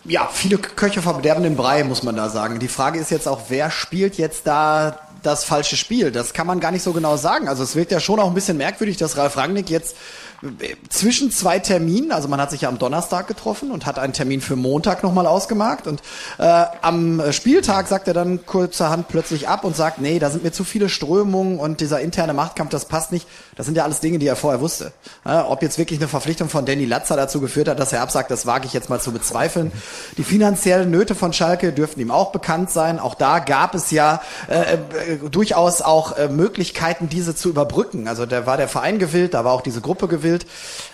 Ja, viele Köche verderben den Brei, muss man da sagen. Die Frage ist jetzt auch, wer spielt jetzt da das falsche Spiel? Das kann man gar nicht so genau sagen. Also es wirkt ja schon auch ein bisschen merkwürdig, dass Ralf Rangnick jetzt äh, zwischen zwei Terminen, also man hat sich ja am Donnerstag getroffen und hat einen Termin für Montag nochmal ausgemacht und äh, am Spieltag sagt er dann kurzerhand plötzlich ab und sagt, nee, da sind mir zu viele Strömungen und dieser interne Machtkampf, das passt nicht. Das sind ja alles Dinge, die er vorher wusste. Ja, ob jetzt wirklich eine Verpflichtung von Danny Latzer dazu geführt hat, dass er absagt, das wage ich jetzt mal zu bezweifeln. Die finanziellen Nöte von Schalke dürften ihm auch bekannt sein. Auch da gab es ja äh, äh, durchaus auch äh, Möglichkeiten, diese zu überbrücken. Also da war der Verein gewillt, da war auch diese Gruppe gewillt.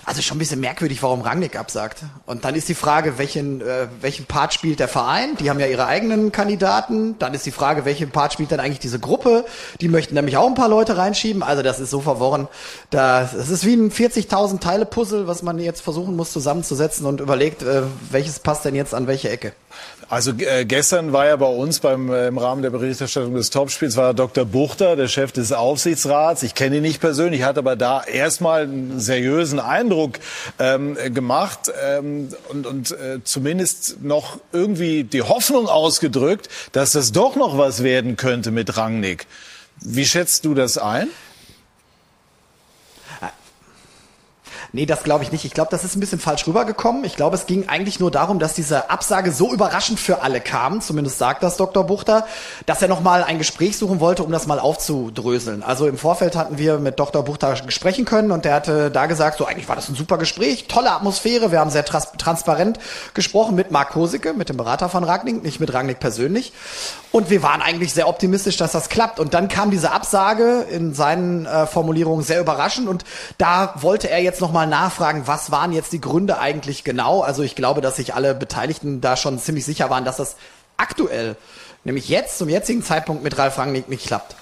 Also schon ein bisschen merkwürdig, warum Rangnick absagt. Und dann ist die Frage, welchen, äh, welchen Part spielt der Verein? Die haben ja ihre eigenen Kandidaten. Dann ist die Frage, welchen Part spielt dann eigentlich diese Gruppe? Die möchten nämlich auch ein paar Leute reinschieben. Also das ist so verworren. Da, das ist wie ein 40.000 Teile Puzzle, was man jetzt versuchen muss zusammenzusetzen und überlegt, äh, welches passt denn jetzt an welche Ecke. Also äh, gestern war ja bei uns beim, äh, im Rahmen der Berichterstattung des Topspiels war Dr. Buchter, der Chef des Aufsichtsrats. Ich kenne ihn nicht persönlich, hat aber da erstmal einen seriösen Eindruck ähm, gemacht ähm, und, und äh, zumindest noch irgendwie die Hoffnung ausgedrückt, dass das doch noch was werden könnte mit Rangnick. Wie schätzt du das ein? Nee, das glaube ich nicht. Ich glaube, das ist ein bisschen falsch rübergekommen. Ich glaube, es ging eigentlich nur darum, dass diese Absage so überraschend für alle kam, zumindest sagt das Dr. Buchter, dass er nochmal ein Gespräch suchen wollte, um das mal aufzudröseln. Also im Vorfeld hatten wir mit Dr. Buchter sprechen können und der hatte da gesagt, so eigentlich war das ein super Gespräch, tolle Atmosphäre, wir haben sehr trans transparent gesprochen mit Marc Kosicke, mit dem Berater von Ragnick, nicht mit Ragnick persönlich. Und wir waren eigentlich sehr optimistisch, dass das klappt. Und dann kam diese Absage in seinen äh, Formulierungen sehr überraschend und da wollte er jetzt nochmal nachfragen, was waren jetzt die Gründe eigentlich genau? Also ich glaube, dass sich alle Beteiligten da schon ziemlich sicher waren, dass das aktuell nämlich jetzt zum jetzigen Zeitpunkt mit Ralf Rangnick nicht klappt.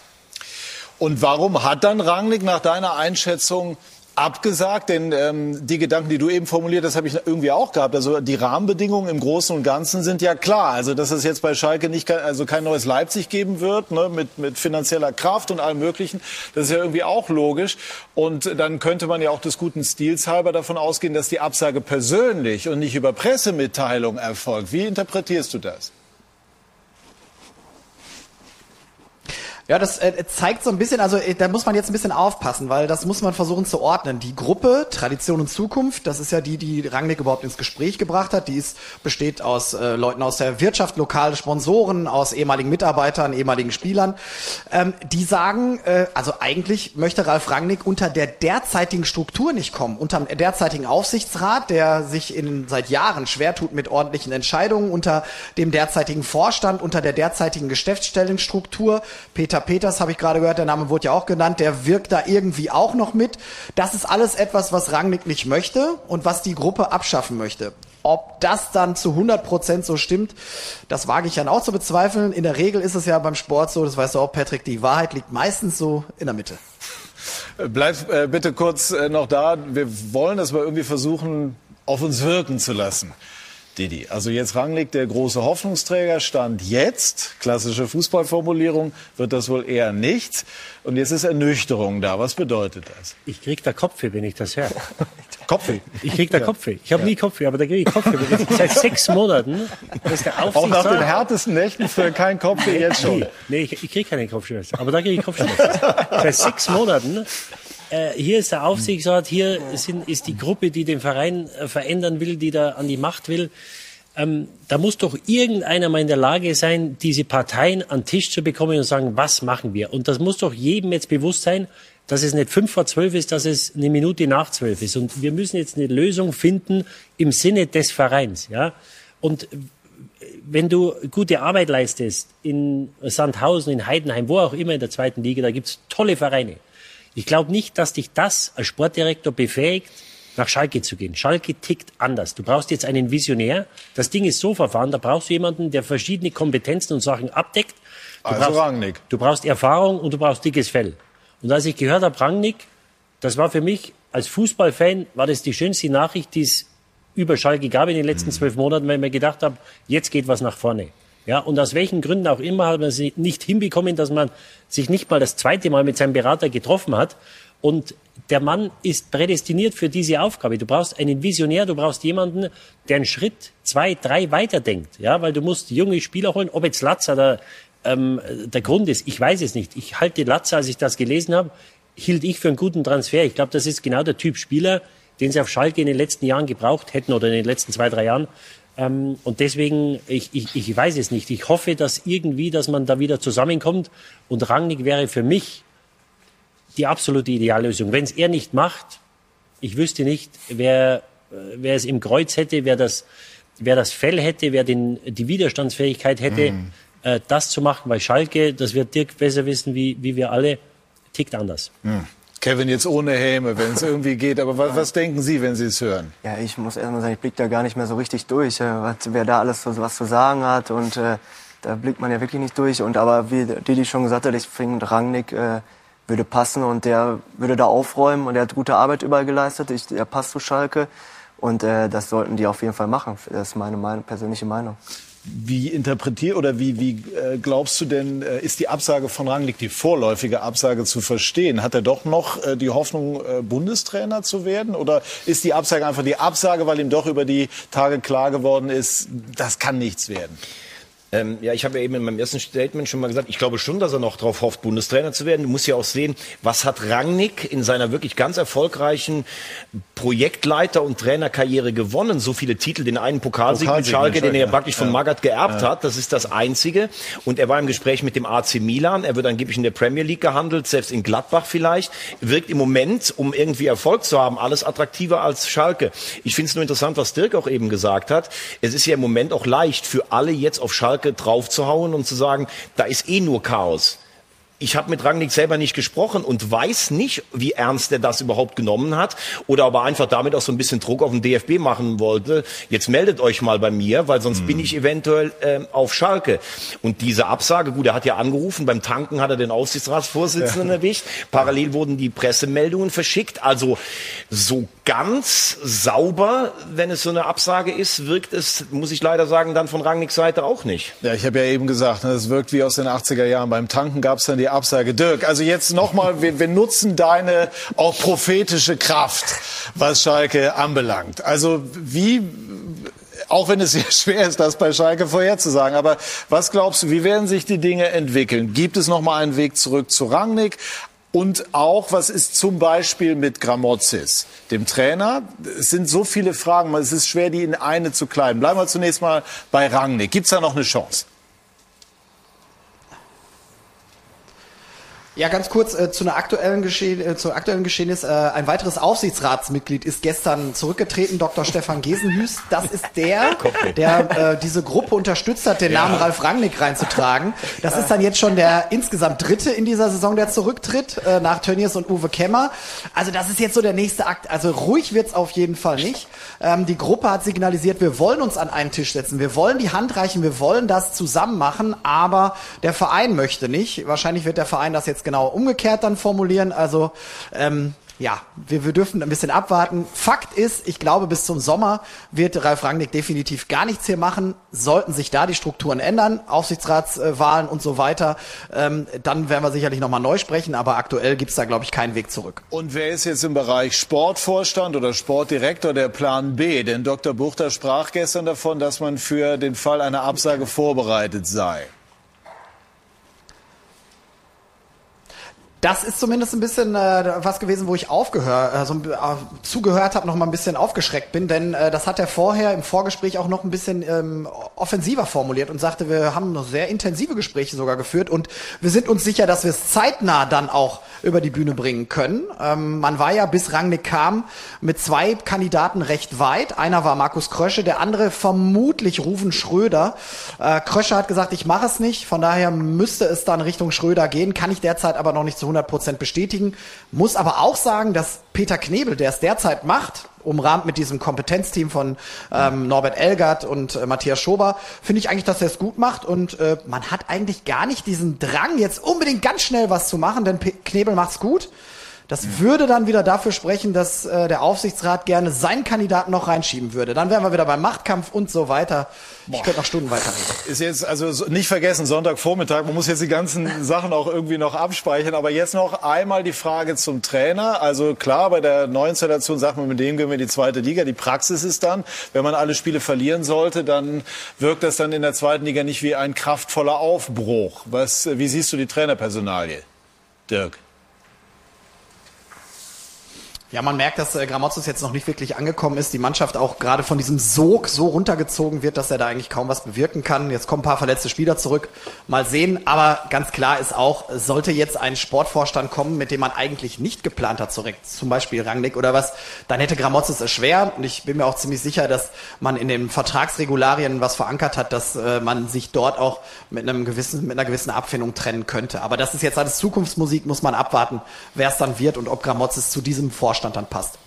Und warum hat dann Rangnick nach deiner Einschätzung abgesagt, denn ähm, die Gedanken, die du eben formuliert hast, habe ich irgendwie auch gehabt. Also die Rahmenbedingungen im Großen und Ganzen sind ja klar. Also dass es jetzt bei Schalke nicht also kein neues Leipzig geben wird, ne, mit, mit finanzieller Kraft und allem Möglichen, das ist ja irgendwie auch logisch. Und dann könnte man ja auch des guten Stils halber davon ausgehen, dass die Absage persönlich und nicht über Pressemitteilung erfolgt. Wie interpretierst du das? Ja, das äh, zeigt so ein bisschen, also äh, da muss man jetzt ein bisschen aufpassen, weil das muss man versuchen zu ordnen. Die Gruppe Tradition und Zukunft, das ist ja die, die Rangnick überhaupt ins Gespräch gebracht hat. Die ist, besteht aus äh, Leuten aus der Wirtschaft, lokale Sponsoren, aus ehemaligen Mitarbeitern, ehemaligen Spielern. Ähm, die sagen, äh, also eigentlich möchte Ralf Rangnick unter der derzeitigen Struktur nicht kommen, unter dem derzeitigen Aufsichtsrat, der sich in, seit Jahren schwer tut mit ordentlichen Entscheidungen, unter dem derzeitigen Vorstand, unter der derzeitigen Geschäftsstellenstruktur. Peter Peter Peters habe ich gerade gehört, der Name wurde ja auch genannt, der wirkt da irgendwie auch noch mit. Das ist alles etwas, was Rangnick nicht möchte und was die Gruppe abschaffen möchte. Ob das dann zu 100 Prozent so stimmt, das wage ich dann auch zu bezweifeln. In der Regel ist es ja beim Sport so, das weißt du auch, Patrick, die Wahrheit liegt meistens so in der Mitte. Bleib äh, bitte kurz äh, noch da. Wir wollen das mal irgendwie versuchen, auf uns wirken zu lassen. Didi. Also jetzt Rangnick, der große Hoffnungsträger, stand jetzt, klassische Fußballformulierung, wird das wohl eher nicht. Und jetzt ist Ernüchterung da. Was bedeutet das? Ich krieg da Kopfweh, wenn ich das höre. Kopfweh? Ich krieg da Kopfweh. Ich habe ja. nie Kopfweh, aber da kriege ich Kopfweh. Seit sechs Monaten. Auch nach den härtesten Nächten für kein Kopfweh jetzt schon. Nee, nee ich, ich kriege keine Kopfschmerzen, aber da kriege ich Kopfschmerzen. Seit sechs Monaten äh, hier ist der Aufsichtsrat, hier sind, ist die Gruppe, die den Verein äh, verändern will, die da an die Macht will. Ähm, da muss doch irgendeiner mal in der Lage sein, diese Parteien an den Tisch zu bekommen und sagen, was machen wir? Und das muss doch jedem jetzt bewusst sein, dass es nicht fünf vor zwölf ist, dass es eine Minute nach zwölf ist. Und wir müssen jetzt eine Lösung finden im Sinne des Vereins. Ja? Und wenn du gute Arbeit leistest in Sandhausen, in Heidenheim, wo auch immer in der zweiten Liga, da gibt's tolle Vereine. Ich glaube nicht, dass dich das als Sportdirektor befähigt, nach Schalke zu gehen. Schalke tickt anders. Du brauchst jetzt einen Visionär. Das Ding ist so verfahren, da brauchst du jemanden, der verschiedene Kompetenzen und Sachen abdeckt. Du also brauchst, Rangnick. Du brauchst Erfahrung und du brauchst dickes Fell. Und als ich gehört habe, Rangnick, das war für mich als Fußballfan, war das die schönste Nachricht, die es über Schalke gab in den letzten mhm. zwölf Monaten, weil ich mir gedacht habe, jetzt geht was nach vorne. Ja, und aus welchen Gründen auch immer hat man es nicht hinbekommen, dass man sich nicht mal das zweite Mal mit seinem Berater getroffen hat. Und der Mann ist prädestiniert für diese Aufgabe. Du brauchst einen Visionär, du brauchst jemanden, der einen Schritt, zwei, drei weiterdenkt. Ja, weil du musst junge Spieler holen. Ob jetzt Latzer der, ähm, der Grund ist, ich weiß es nicht. Ich halte Latzer, als ich das gelesen habe, hielt ich für einen guten Transfer. Ich glaube, das ist genau der Typ Spieler, den sie auf Schalke in den letzten Jahren gebraucht hätten oder in den letzten zwei, drei Jahren. Ähm, und deswegen, ich, ich, ich weiß es nicht. Ich hoffe, dass irgendwie, dass man da wieder zusammenkommt. Und Rangnick wäre für mich die absolute Ideallösung. Wenn es er nicht macht, ich wüsste nicht, wer, äh, wer es im Kreuz hätte, wer das, wer das Fell hätte, wer den, die Widerstandsfähigkeit hätte, mhm. äh, das zu machen. Weil Schalke, das wird Dirk besser wissen, wie, wie wir alle, tickt anders. Mhm. Kevin jetzt ohne Häme, wenn es irgendwie geht. Aber was, was, denken Sie, wenn Sie es hören? Ja, ich muss erstmal sagen, ich blicke da gar nicht mehr so richtig durch, äh, was, wer da alles so, was zu sagen hat. Und äh, da blickt man ja wirklich nicht durch. Und aber wie Didi schon gesagt hat, ich finde Rangnick äh, würde passen und der würde da aufräumen und er hat gute Arbeit überall geleistet. Ich, er passt zu Schalke und äh, das sollten die auf jeden Fall machen. Das ist meine Meinung, persönliche Meinung. Wie interpretiert oder wie, wie äh, glaubst du denn, äh, ist die Absage von Rangnick, die vorläufige Absage zu verstehen? Hat er doch noch äh, die Hoffnung, äh, Bundestrainer zu werden? Oder ist die Absage einfach die Absage, weil ihm doch über die Tage klar geworden ist, das kann nichts werden? Ähm, ja, ich habe ja eben in meinem ersten Statement schon mal gesagt, ich glaube schon, dass er noch darauf hofft, Bundestrainer zu werden. Du musst ja auch sehen, was hat Rangnick in seiner wirklich ganz erfolgreichen Projektleiter- und Trainerkarriere gewonnen? So viele Titel, den einen Pokalsieg, Pokalsieg mit Schalke, den er praktisch von Magath geerbt ja. hat. Das ist das Einzige. Und er war im Gespräch mit dem AC Milan. Er wird angeblich in der Premier League gehandelt, selbst in Gladbach vielleicht. Wirkt im Moment, um irgendwie Erfolg zu haben, alles attraktiver als Schalke. Ich finde es nur interessant, was Dirk auch eben gesagt hat. Es ist ja im Moment auch leicht für alle jetzt auf Schalke Schalke draufzuhauen und zu sagen, da ist eh nur Chaos. Ich habe mit Rangnick selber nicht gesprochen und weiß nicht, wie ernst er das überhaupt genommen hat oder aber einfach damit auch so ein bisschen Druck auf den DFB machen wollte. Jetzt meldet euch mal bei mir, weil sonst mhm. bin ich eventuell ähm, auf Schalke. Und diese Absage, gut, er hat ja angerufen, beim Tanken hat er den Aufsichtsratsvorsitzenden ja. erwischt. Parallel wurden die Pressemeldungen verschickt. Also so ganz sauber, wenn es so eine Absage ist, wirkt es, muss ich leider sagen, dann von Rangnicks Seite auch nicht. Ja, ich habe ja eben gesagt, ne, es wirkt wie aus den 80er Jahren. Beim Tanken gab es dann die Absage. Dirk, also jetzt nochmal, wir, wir nutzen deine auch prophetische Kraft, was Schalke anbelangt. Also wie auch wenn es sehr schwer ist, das bei Schalke vorherzusagen. Aber was glaubst du, wie werden sich die Dinge entwickeln? Gibt es noch mal einen Weg zurück zu Rangnick? Und auch, was ist zum Beispiel mit Gramozis, dem Trainer? Es sind so viele Fragen, es ist schwer, die in eine zu kleiden. Bleiben wir zunächst mal bei Rangnick. Gibt es da noch eine Chance? Ja, ganz kurz äh, zu einer aktuellen Geschehen, äh, zu aktuellen Geschehnis. Äh, ein weiteres Aufsichtsratsmitglied ist gestern zurückgetreten, Dr. Stefan Gesenhüß. Das ist der, der äh, diese Gruppe unterstützt hat, den ja. Namen Ralf Rangnick reinzutragen. Das ist dann jetzt schon der insgesamt dritte in dieser Saison, der zurücktritt, äh, nach Tönnies und Uwe Kemmer. Also das ist jetzt so der nächste Akt. Also ruhig wird's auf jeden Fall nicht. Ähm, die Gruppe hat signalisiert, wir wollen uns an einen Tisch setzen, wir wollen die Hand reichen, wir wollen das zusammen machen, aber der Verein möchte nicht. Wahrscheinlich wird der Verein das jetzt genau umgekehrt dann formulieren. Also ähm, ja, wir, wir dürfen ein bisschen abwarten. Fakt ist, ich glaube, bis zum Sommer wird Ralf Rangnick definitiv gar nichts hier machen. Sollten sich da die Strukturen ändern, Aufsichtsratswahlen und so weiter, ähm, dann werden wir sicherlich nochmal neu sprechen. Aber aktuell gibt's da, glaube ich, keinen Weg zurück. Und wer ist jetzt im Bereich Sportvorstand oder Sportdirektor der Plan B? Denn Dr. Buchter sprach gestern davon, dass man für den Fall einer Absage vorbereitet sei. Das ist zumindest ein bisschen äh, was gewesen, wo ich aufgehört, also äh, zugehört habe, noch mal ein bisschen aufgeschreckt bin, denn äh, das hat er vorher im Vorgespräch auch noch ein bisschen ähm, offensiver formuliert und sagte, wir haben noch sehr intensive Gespräche sogar geführt und wir sind uns sicher, dass wir es zeitnah dann auch über die Bühne bringen können. Ähm, man war ja bis Rangnick kam mit zwei Kandidaten recht weit. Einer war Markus Krösche, der andere vermutlich Ruven Schröder. Äh, Krösche hat gesagt, ich mache es nicht, von daher müsste es dann Richtung Schröder gehen, kann ich derzeit aber noch nicht zu 100 Prozent bestätigen. Muss aber auch sagen, dass Peter Knebel, der es derzeit macht, umrahmt mit diesem Kompetenzteam von ähm, Norbert Elgert und äh, Matthias Schober, finde ich eigentlich, dass er es gut macht und äh, man hat eigentlich gar nicht diesen Drang, jetzt unbedingt ganz schnell was zu machen, denn P Knebel macht's gut. Das würde dann wieder dafür sprechen, dass äh, der Aufsichtsrat gerne seinen Kandidaten noch reinschieben würde. Dann wären wir wieder beim Machtkampf und so weiter. Boah. Ich könnte noch Stunden weiterreden. Ist jetzt also nicht vergessen Sonntagvormittag. Man muss jetzt die ganzen Sachen auch irgendwie noch abspeichern. Aber jetzt noch einmal die Frage zum Trainer. Also klar, bei der Neuinstallation sagt man, mit dem gehen wir in die zweite Liga. Die Praxis ist dann, wenn man alle Spiele verlieren sollte, dann wirkt das dann in der zweiten Liga nicht wie ein kraftvoller Aufbruch. Was, wie siehst du die Trainerpersonalie, Dirk? Ja, man merkt, dass äh, Gramozis jetzt noch nicht wirklich angekommen ist. Die Mannschaft auch gerade von diesem Sog so runtergezogen wird, dass er da eigentlich kaum was bewirken kann. Jetzt kommen ein paar verletzte Spieler zurück. Mal sehen. Aber ganz klar ist auch, sollte jetzt ein Sportvorstand kommen, mit dem man eigentlich nicht geplant hat, zurück, zum Beispiel Rangnick oder was, dann hätte Gramozis es schwer. Und ich bin mir auch ziemlich sicher, dass man in den Vertragsregularien was verankert hat, dass äh, man sich dort auch mit einem gewissen, mit einer gewissen Abfindung trennen könnte. Aber das ist jetzt alles Zukunftsmusik, muss man abwarten, wer es dann wird und ob Gramozis zu diesem Vorstand Abstand dann passt.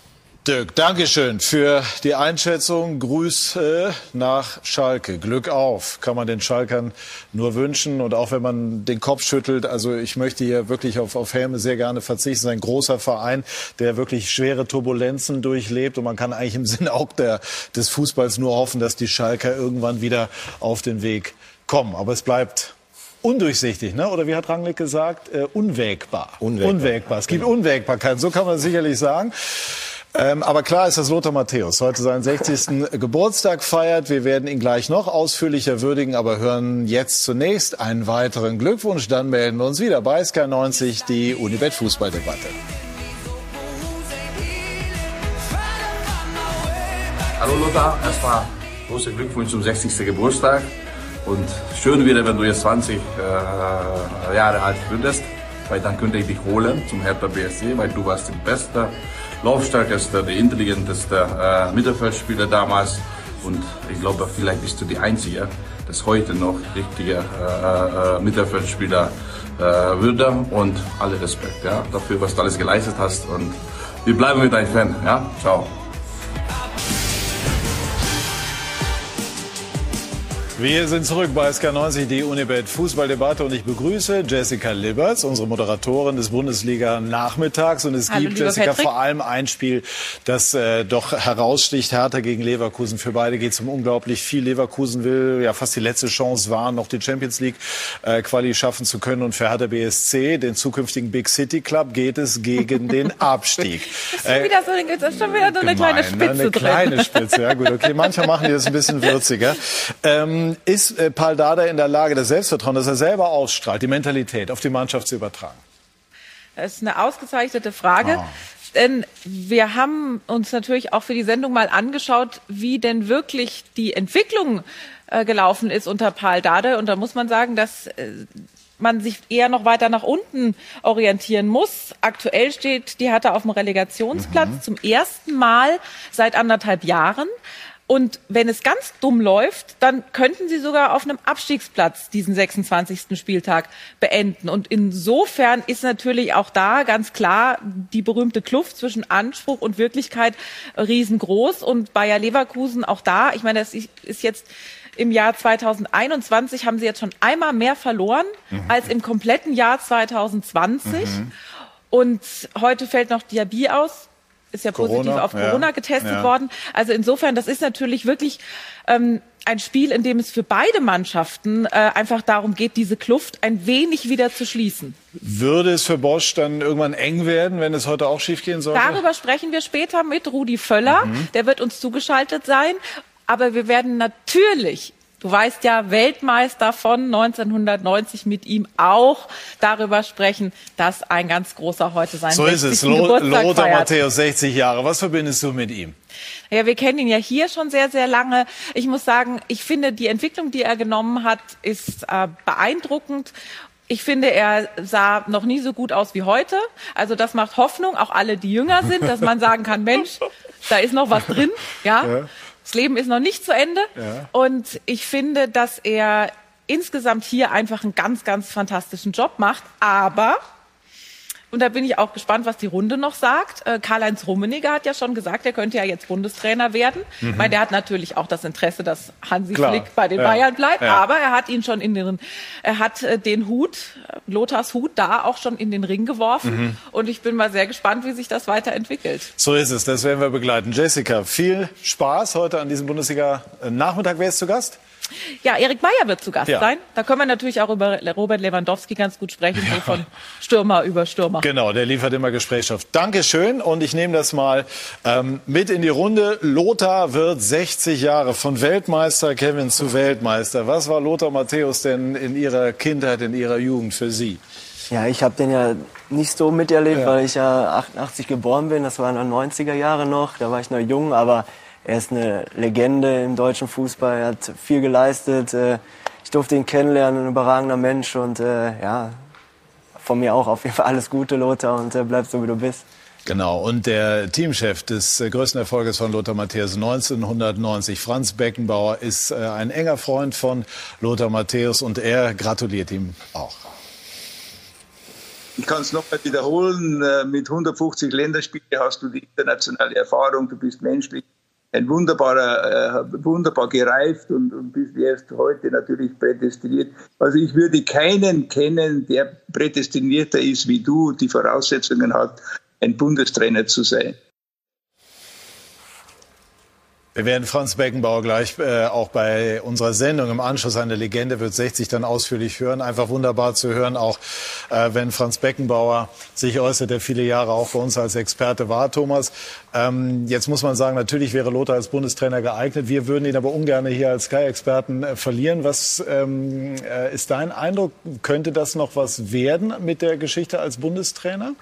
Dirk, Dankeschön für die Einschätzung. Grüße nach Schalke. Glück auf, kann man den Schalkern nur wünschen. Und auch wenn man den Kopf schüttelt, also ich möchte hier wirklich auf, auf Helme sehr gerne verzichten. Es ist ein großer Verein, der wirklich schwere Turbulenzen durchlebt. Und man kann eigentlich im Sinne auch der, des Fußballs nur hoffen, dass die Schalker irgendwann wieder auf den Weg kommen. Aber es bleibt undurchsichtig, ne? oder wie hat Rangnick gesagt, äh, unwägbar. unwägbar. Unwägbar. Es gibt genau. Unwägbarkeit, so kann man sicherlich sagen. Ähm, aber klar ist, dass Lothar Matthäus heute seinen 60. Geburtstag feiert. Wir werden ihn gleich noch ausführlicher würdigen, aber hören jetzt zunächst einen weiteren Glückwunsch. Dann melden wir uns wieder bei SK90, die Unibet Fußballdebatte. Hallo Lothar, erstmal großer Glückwunsch zum 60. Geburtstag. Und schön wäre, wenn du jetzt 20 äh, Jahre alt würdest, weil dann könnte ich dich holen zum Hertha BSC, weil du warst der beste, laufstärkste, der intelligenteste äh, Mittelfeldspieler damals. Und ich glaube, vielleicht bist du die Einzige, das heute noch richtige äh, äh, Mittelfeldspieler äh, würde und alle Respekt ja, dafür, was du alles geleistet hast und wir bleiben mit deinem Fan. Ja, ciao. Wir sind zurück bei SK90, die Unibet Fußballdebatte und ich begrüße Jessica Liberts, unsere Moderatorin des Bundesliga-Nachmittags. Und es Hallo, gibt, Jessica, Patrick. vor allem ein Spiel, das äh, doch heraussticht. Hertha gegen Leverkusen. Für beide geht es um unglaublich viel. Leverkusen will ja fast die letzte Chance wahren, noch die Champions League äh, Quali schaffen zu können. Und für Hertha BSC, den zukünftigen Big City Club, geht es gegen den Abstieg. Schon wieder so, das ist schon wieder so eine kleine Gemein, ne? Spitze Eine kleine Spitze, ja gut. Okay, manchmal machen die das ein bisschen würziger. Ähm, ist äh, Paul Dada in der Lage, das Selbstvertrauen, das er selber ausstrahlt, die Mentalität auf die Mannschaft zu übertragen? Das ist eine ausgezeichnete Frage. Ah. Denn wir haben uns natürlich auch für die Sendung mal angeschaut, wie denn wirklich die Entwicklung äh, gelaufen ist unter Paul Dade. Und da muss man sagen, dass äh, man sich eher noch weiter nach unten orientieren muss. Aktuell steht die Hertha auf dem Relegationsplatz zum ersten Mal seit anderthalb Jahren. Und wenn es ganz dumm läuft, dann könnten sie sogar auf einem Abstiegsplatz diesen 26. Spieltag beenden. Und insofern ist natürlich auch da ganz klar die berühmte Kluft zwischen Anspruch und Wirklichkeit riesengroß. Und Bayer Leverkusen auch da, ich meine, das ist jetzt im Jahr 2021 haben sie jetzt schon einmal mehr verloren als im kompletten Jahr 2020. Und heute fällt noch Diaby aus. Ist ja Corona, positiv auf ja. Corona getestet Ja. worden. Also insofern, das ist natürlich wirklich ähm, ein Spiel, in dem es für beide Mannschaften äh, einfach darum geht, diese Kluft ein wenig wieder zu schließen. Würde es für Bosch dann irgendwann eng werden, wenn es heute auch schiefgehen sollte? Darüber sprechen wir später mit Rudi Völler. Mhm. Der wird uns zugeschaltet sein. Aber wir werden natürlich, du weißt ja, Weltmeister von 1990 mit ihm auch darüber sprechen, dass ein ganz großer heute sein so ist es. 60. Lo Lothar. Matthäus, 60 Jahre. Was verbindest du mit ihm? Ja, wir kennen ihn ja hier schon sehr, sehr lange. Ich muss sagen, ich finde, die Entwicklung, die er genommen hat, ist äh, beeindruckend. Ich finde, er sah noch nie so gut aus wie heute. Also das macht Hoffnung, auch alle, die jünger sind, dass man sagen kann, Mensch, da ist noch was drin. Ja, Ja. Das Leben ist noch nicht zu Ende. Ja. Und ich finde, dass er insgesamt hier einfach einen ganz, ganz fantastischen Job macht. Aber und da bin ich auch gespannt, was die Runde noch sagt. Äh, Karl-Heinz Rummenigge hat ja schon gesagt, er könnte ja jetzt Bundestrainer werden. Mhm. Ich meine, der hat natürlich auch das Interesse, dass Hansi Klar. Flick bei den Ja. Bayern bleibt. Ja. Aber er hat ihn schon in den, er hat äh, den Hut, äh, Lothars Hut, da auch schon in den Ring geworfen. Mhm. Und ich bin mal sehr gespannt, wie sich das weiterentwickelt. So ist es, das werden wir begleiten. Jessica, viel Spaß heute an diesem Bundesliga-Nachmittag. Wer ist zu Gast? Ja, Erik Meyer wird zu Gast Ja. sein. Da können wir natürlich auch über Robert Lewandowski ganz gut sprechen, so von Stürmer über Stürmer. Genau, der liefert immer Gesprächsstoff. Dankeschön und ich nehme das mal ähm, mit in die Runde. Lothar wird 60 Jahre von Weltmeister Kevin zu Weltmeister. Was war Lothar Matthäus denn in Ihrer Kindheit, in Ihrer Jugend für Sie? Ja, ich habe den ja nicht so miterlebt, weil ich ja 88 geboren bin. Das waren dann 90er Jahre noch. Da war ich noch jung, aber er ist eine Legende im deutschen Fußball. Er hat viel geleistet. Äh, Ich durfte ihn kennenlernen, ein überragender Mensch und äh, ja, von mir auch auf jeden Fall alles Gute, Lothar, und äh, bleib so wie du bist. Genau, und der Teamchef des äh, größten Erfolges von Lothar Matthäus 1990, Franz Beckenbauer, ist äh, ein enger Freund von Lothar Matthäus und er gratuliert ihm auch. Ich kann es nochmal wiederholen. äh, Mit 150 Länderspielen hast du die internationale Erfahrung, du bist menschlich ein wunderbarer, äh, wunderbar gereift und, und bist erst heute natürlich prädestiniert. Also ich würde keinen kennen, der prädestinierter ist wie du, die Voraussetzungen hat, ein Bundestrainer zu sein. Wir werden Franz Beckenbauer gleich äh, auch bei unserer Sendung im Anschluss eine Legende wird 60 dann ausführlich hören. Einfach wunderbar zu hören, auch äh, wenn Franz Beckenbauer sich äußert, der viele Jahre auch bei uns als Experte war, Thomas. Ähm, jetzt muss man sagen, natürlich wäre Lothar als Bundestrainer geeignet. Wir würden ihn aber ungern hier als Sky-Experten äh, verlieren. Was ähm, äh, ist dein Eindruck? Könnte das noch was werden mit der Geschichte als Bundestrainer?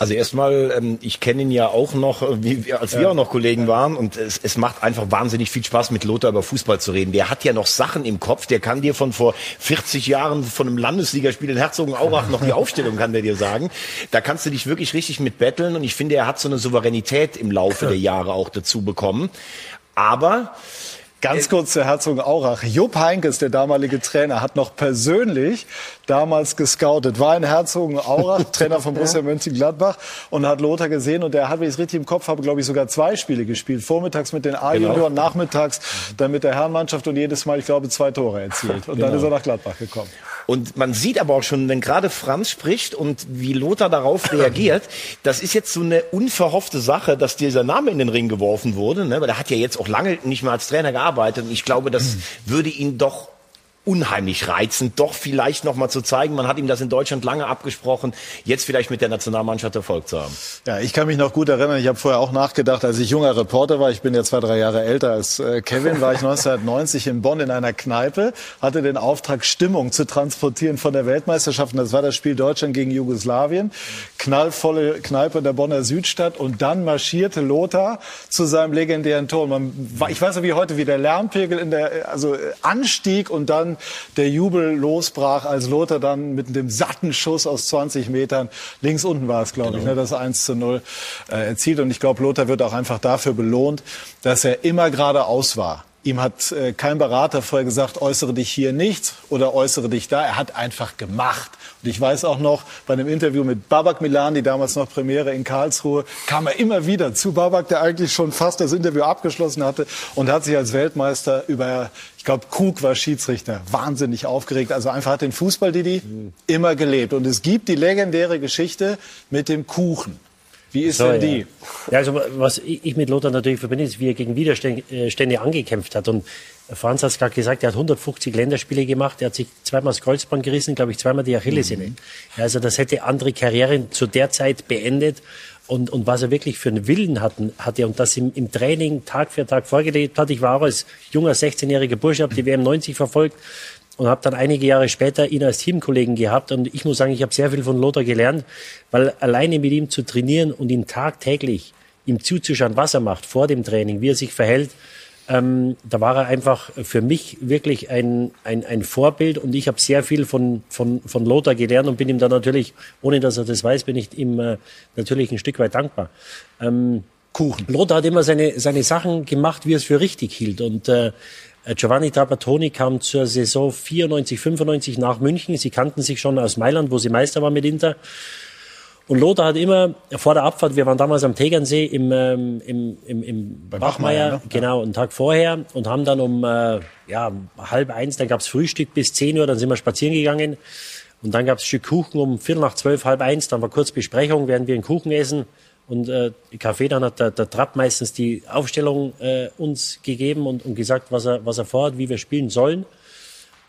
Also erstmal, ähm, ich kenne ihn ja auch noch, äh, wie, wie- als wir Ja. auch noch Kollegen waren und es, es macht einfach wahnsinnig viel Spaß mit Lothar über Fußball zu reden. Der hat ja noch Sachen im Kopf, der kann dir von vor 40 Jahren von einem Landesligaspiel in Herzogenaurach noch die Aufstellung kann der dir sagen. Da kannst du dich wirklich richtig mit betteln und ich finde, er hat so eine Souveränität im Laufe der Jahre auch dazu bekommen. Aber Ganz kurz zu Herzogenaurach. Jupp Heinkes, der damalige Trainer, hat noch persönlich damals gescoutet, war in Herzogenaurach, Trainer von Borussia Mönchengladbach und hat Lothar gesehen und der hat, wenn ich es richtig im Kopf habe, glaube ich, sogar zwei Spiele gespielt. Vormittags mit den A-Junioren, genau. nachmittags dann mit der Herrenmannschaft und jedes Mal, ich glaube, zwei Tore erzielt. Und genau. dann ist er nach Gladbach gekommen. Und man sieht aber auch schon, wenn gerade Franz spricht und wie Lothar darauf reagiert, das ist jetzt so eine unverhoffte Sache, dass dieser Name in den Ring geworfen wurde. Ne? Weil er hat ja jetzt auch lange nicht mehr als Trainer gearbeitet. Und ich glaube, das würde ihn doch unheimlich reizend, doch vielleicht noch mal zu zeigen, man hat ihm das in Deutschland lange abgesprochen, jetzt vielleicht mit der Nationalmannschaft Erfolg zu haben. Ja, ich kann mich noch gut erinnern, ich habe vorher auch nachgedacht, als ich junger Reporter war, ich bin ja zwei, drei Jahre älter als äh, Kevin, war ich 1990 in Bonn in einer Kneipe, hatte den Auftrag, Stimmung zu transportieren von der Weltmeisterschaft. Und das war das Spiel Deutschland gegen Jugoslawien. Knallvolle Kneipe in der Bonner Südstadt und dann marschierte Lothar zu seinem legendären Tor. Man, ich weiß noch wie heute, wie der Lärmpegel in der, also äh, anstieg und dann der Jubel losbrach, als Lothar dann mit dem satten Schuss aus 20 Metern, links unten war es, glaube genau. ich, ne, das 1 zu 0 äh, erzielt. Und ich glaube, Lothar wird auch einfach dafür belohnt, dass er immer geradeaus war. Ihm hat äh, kein Berater vorher gesagt, äußere dich hier nicht oder äußere dich da. Er hat einfach gemacht. Und ich weiß auch noch, bei einem Interview mit Babak Milan, die damals noch Premiere in Karlsruhe, kam er immer wieder zu Babak, der eigentlich schon fast das Interview abgeschlossen hatte und hat sich als Weltmeister über, ich glaube, Krug war Schiedsrichter, wahnsinnig aufgeregt. Also einfach hat den Fußball, Didi, mhm. immer gelebt. Und es gibt die legendäre Geschichte mit dem Kuchen. Wie ist so, denn die? Ja. ja. also was ich mit Lothar natürlich verbinde, ist, wie er gegen Widerstände angekämpft hat. Und Franz hat es gerade gesagt, er hat 150 Länderspiele gemacht, er hat sich zweimal das Kreuzband gerissen, glaube ich, zweimal die Achillessehne. Mhm. Also das hätte andere Karrieren zu der Zeit beendet. Und, und was er wirklich für einen Willen hatten, hatte und das im, im Training Tag für Tag vorgelebt hat. Ich war auch als junger 16-jähriger Bursche, habe die WM 90 verfolgt und habe dann einige Jahre später ihn als Teamkollegen gehabt. Und ich muss sagen, ich habe sehr viel von Lothar gelernt, weil alleine mit ihm zu trainieren und ihn tagtäglich ihm zuzuschauen, was er macht vor dem Training, wie er sich verhält, ähm, da war er einfach für mich wirklich ein, ein, ein Vorbild und ich habe sehr viel von, von, von Lothar gelernt und bin ihm da natürlich, ohne dass er das weiß, bin ich ihm äh, natürlich ein Stück weit dankbar. Ähm, Kuchen. Lothar hat immer seine, seine Sachen gemacht, wie er es für richtig hielt und äh, Giovanni Trapattoni kam zur Saison 94, 95 nach München. Sie kannten sich schon aus Mailand, wo sie Meister war mit Inter. Und Lothar hat immer vor der Abfahrt, wir waren damals am Tegernsee im, ähm, im, im, im Bei Bachmeier, ne? genau, einen Tag vorher und haben dann um äh, ja, halb eins, dann gab's Frühstück bis zehn Uhr, dann sind wir spazieren gegangen und dann gab's ein Stück Kuchen um viertel nach zwölf, halb eins, dann war kurz Besprechung, während wir einen Kuchen essen und äh, Kaffee, dann hat der, der Trapp meistens die Aufstellung äh, uns gegeben und, und gesagt, was er, was er vorhat, wie wir spielen sollen.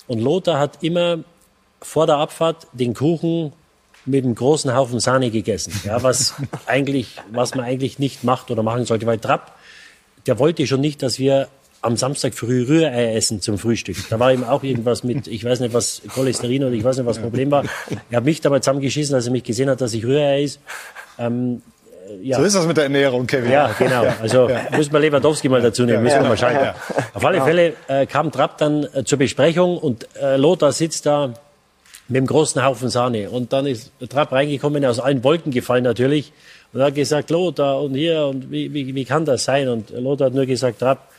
Und Lothar hat immer vor der Abfahrt den Kuchen mit einem großen Haufen Sahne gegessen. Ja, was eigentlich, was man eigentlich nicht macht oder machen sollte, weil Trapp, der wollte schon nicht, dass wir am Samstag früh Rührei essen zum Frühstück. Da war ihm auch irgendwas mit, ich weiß nicht, was Cholesterin oder ich weiß nicht, was das Problem war. Er hat mich dabei zusammengeschissen, als er mich gesehen hat, dass ich Rührei ist. Ähm, ja. So ist das mit der Ernährung, Kevin. Ja, genau. Also ja. müssen wir Lewandowski mal dazu nehmen, müssen wir mal schauen. Auf alle Fälle äh, kam Trapp dann äh, zur Besprechung und äh, Lothar sitzt da mit dem großen Haufen Sahne. Und dann ist Trapp reingekommen, aus allen Wolken gefallen natürlich. Und hat gesagt, Lothar und hier und wie, wie, wie kann das sein? Und Lothar hat nur gesagt, Trapp,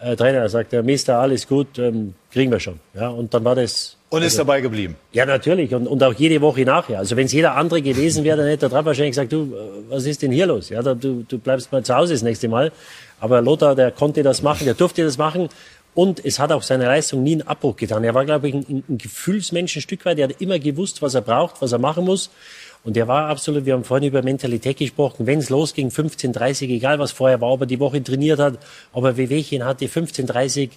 äh, Trainer, sagt der Mister, alles gut, ähm, kriegen wir schon. Ja, und dann war das und ist also, dabei geblieben. Ja, natürlich. Und, und auch jede Woche nachher. Also wenn es jeder andere gewesen wäre, dann hätte der Trapp wahrscheinlich gesagt, du, äh, was ist denn hier los? Ja, du, du bleibst mal zu Hause das nächste Mal. Aber Lothar, der konnte das machen, der durfte das machen. Und es hat auch seine Leistung nie einen Abbruch getan. Er war, glaube ich, ein, ein Gefühlsmensch ein Stück weit. Er hat immer gewusst, was er braucht, was er machen muss. Und er war absolut, wir haben vorhin über Mentalität gesprochen, wenn es losging, 15.30 egal was vorher war, ob er die Woche trainiert hat, ob er Wehwehchen hatte, 15.30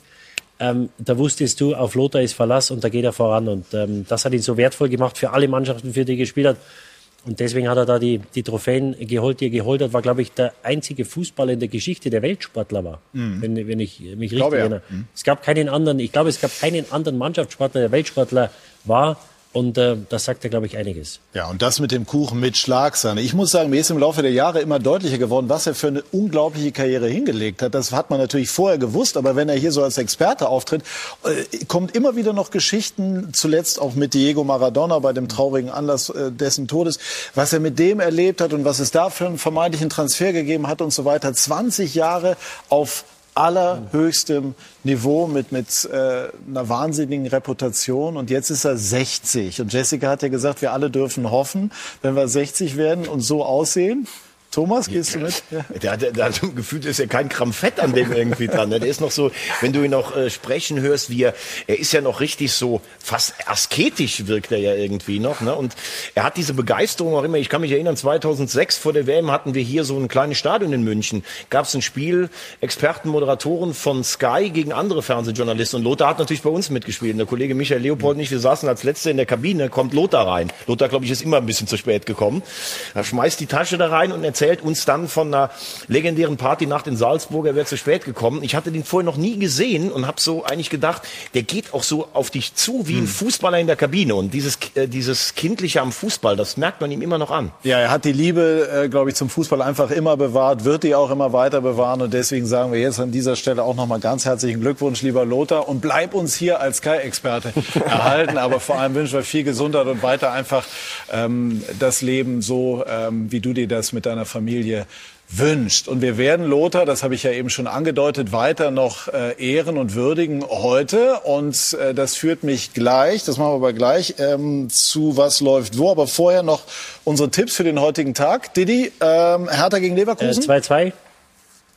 ähm, da wusstest du, auf Lothar ist Verlass und da geht er voran. Und ähm, das hat ihn so wertvoll gemacht für alle Mannschaften, für die er gespielt hat. Und deswegen hat er da die, die Trophäen geholt, die er geholt hat, war, glaube ich, der einzige Fußballer in der Geschichte, der Weltsportler war, mhm. wenn, wenn ich mich richtig glaube, erinnere. Ja. Mhm. Es gab keinen anderen, ich glaube, es gab keinen anderen Mannschaftssportler, der Weltsportler war, und äh, das sagt ja, glaube ich, einiges. Ja, und das mit dem Kuchen mit Schlagsahne. Ich muss sagen, mir ist im Laufe der Jahre immer deutlicher geworden, was er für eine unglaubliche Karriere hingelegt hat. Das hat man natürlich vorher gewusst, aber wenn er hier so als Experte auftritt, äh, kommt immer wieder noch Geschichten, zuletzt auch mit Diego Maradona bei dem traurigen Anlass äh, dessen Todes, was er mit dem erlebt hat und was es da für einen vermeintlichen Transfer gegeben hat und so weiter. 20 Jahre auf allerhöchstem Niveau mit, mit äh, einer wahnsinnigen Reputation und jetzt ist er 60. Und Jessica hat ja gesagt, wir alle dürfen hoffen, wenn wir 60 werden und so aussehen, Thomas, gehst du mit? Ja. Der, der, der hat gefühlt ist ja kein Gramm Fett an dem irgendwie dran. Ne? Der ist noch so, wenn du ihn noch äh, sprechen hörst, wie er, er ist ja noch richtig so, fast asketisch wirkt er ja irgendwie noch. Ne? Und er hat diese Begeisterung auch immer. Ich kann mich erinnern, 2006 vor der WM hatten wir hier so ein kleines Stadion in München. Gab es ein Spiel, Experten, Moderatoren von Sky gegen andere Fernsehjournalisten. Und Lothar hat natürlich bei uns mitgespielt. Und der Kollege Michael Leopold und ich, wir saßen als Letzte in der Kabine, kommt Lothar rein. Lothar, glaube ich, ist immer ein bisschen zu spät gekommen. Er schmeißt die Tasche da rein und erzählt, erzählt uns dann von einer legendären Partynacht in Salzburg. Er wäre zu spät gekommen. Ich hatte den vorher noch nie gesehen und habe so eigentlich gedacht, der geht auch so auf dich zu wie ein hm. Fußballer in der Kabine. Und dieses, äh, dieses Kindliche am Fußball, das merkt man ihm immer noch an. Ja, er hat die Liebe, äh, glaube ich, zum Fußball einfach immer bewahrt, wird die auch immer weiter bewahren. Und deswegen sagen wir jetzt an dieser Stelle auch nochmal ganz herzlichen Glückwunsch, lieber Lothar. Und bleib uns hier als Sky-Experte erhalten. Aber vor allem wünschen wir viel Gesundheit und weiter einfach ähm, das Leben so, ähm, wie du dir das mit deiner Familie wünscht. Und wir werden Lothar, das habe ich ja eben schon angedeutet, weiter noch äh, ehren und würdigen heute. Und äh, das führt mich gleich, das machen wir aber gleich, ähm, zu was läuft wo. Aber vorher noch unsere Tipps für den heutigen Tag. Didi, ähm, Hertha gegen Leverkusen? 2-2. Äh,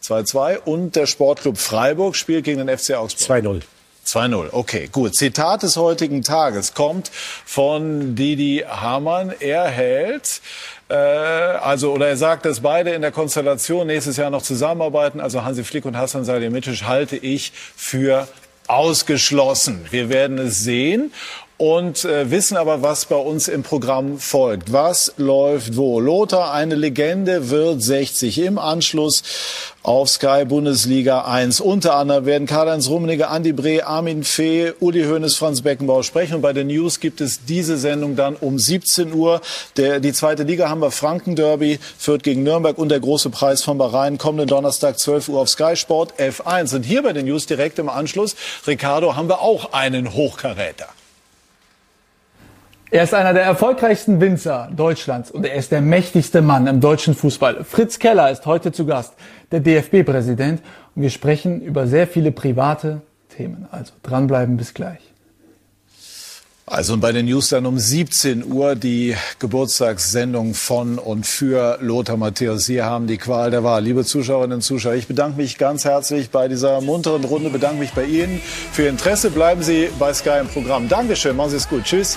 2-2. Und der Sportclub Freiburg spielt gegen den FC Augsburg. 2-0. 2-0. Okay, gut. Zitat des heutigen Tages kommt von Didi Hamann. Er hält, äh, also, oder er sagt, dass beide in der Konstellation nächstes Jahr noch zusammenarbeiten. Also Hansi Flick und Hassan Salihamidzic halte ich für ausgeschlossen. Wir werden es sehen und äh, wissen aber, was bei uns im Programm folgt. Was läuft wo? Lothar, eine Legende, wird 60 im Anschluss auf Sky Bundesliga 1. Unter anderem werden Karl-Heinz Rummenigge, Andi Breh, Armin Fee, Uli Hoeneß, Franz Beckenbauer sprechen. Und bei den News gibt es diese Sendung dann um 17 Uhr. Der, die zweite Liga haben wir Franken Derby, Fürth gegen Nürnberg und der große Preis von Bahrain. Kommenden Donnerstag 12 Uhr auf Sky Sport F1. Und hier bei den News direkt im Anschluss, Ricardo, haben wir auch einen Hochkaräter. Er ist einer der erfolgreichsten Winzer Deutschlands und er ist der mächtigste Mann im deutschen Fußball. Fritz Keller ist heute zu Gast, der DFB-Präsident. Und wir sprechen über sehr viele private Themen. Also dranbleiben, bis gleich. Also bei den News dann um 17 Uhr die Geburtstagssendung von und für Lothar Matthäus. Sie haben die Qual der Wahl. Liebe Zuschauerinnen und Zuschauer, ich bedanke mich ganz herzlich bei dieser munteren Runde, bedanke mich bei Ihnen für Ihr Interesse. Bleiben Sie bei Sky im Programm. Dankeschön, machen Sie es gut. Tschüss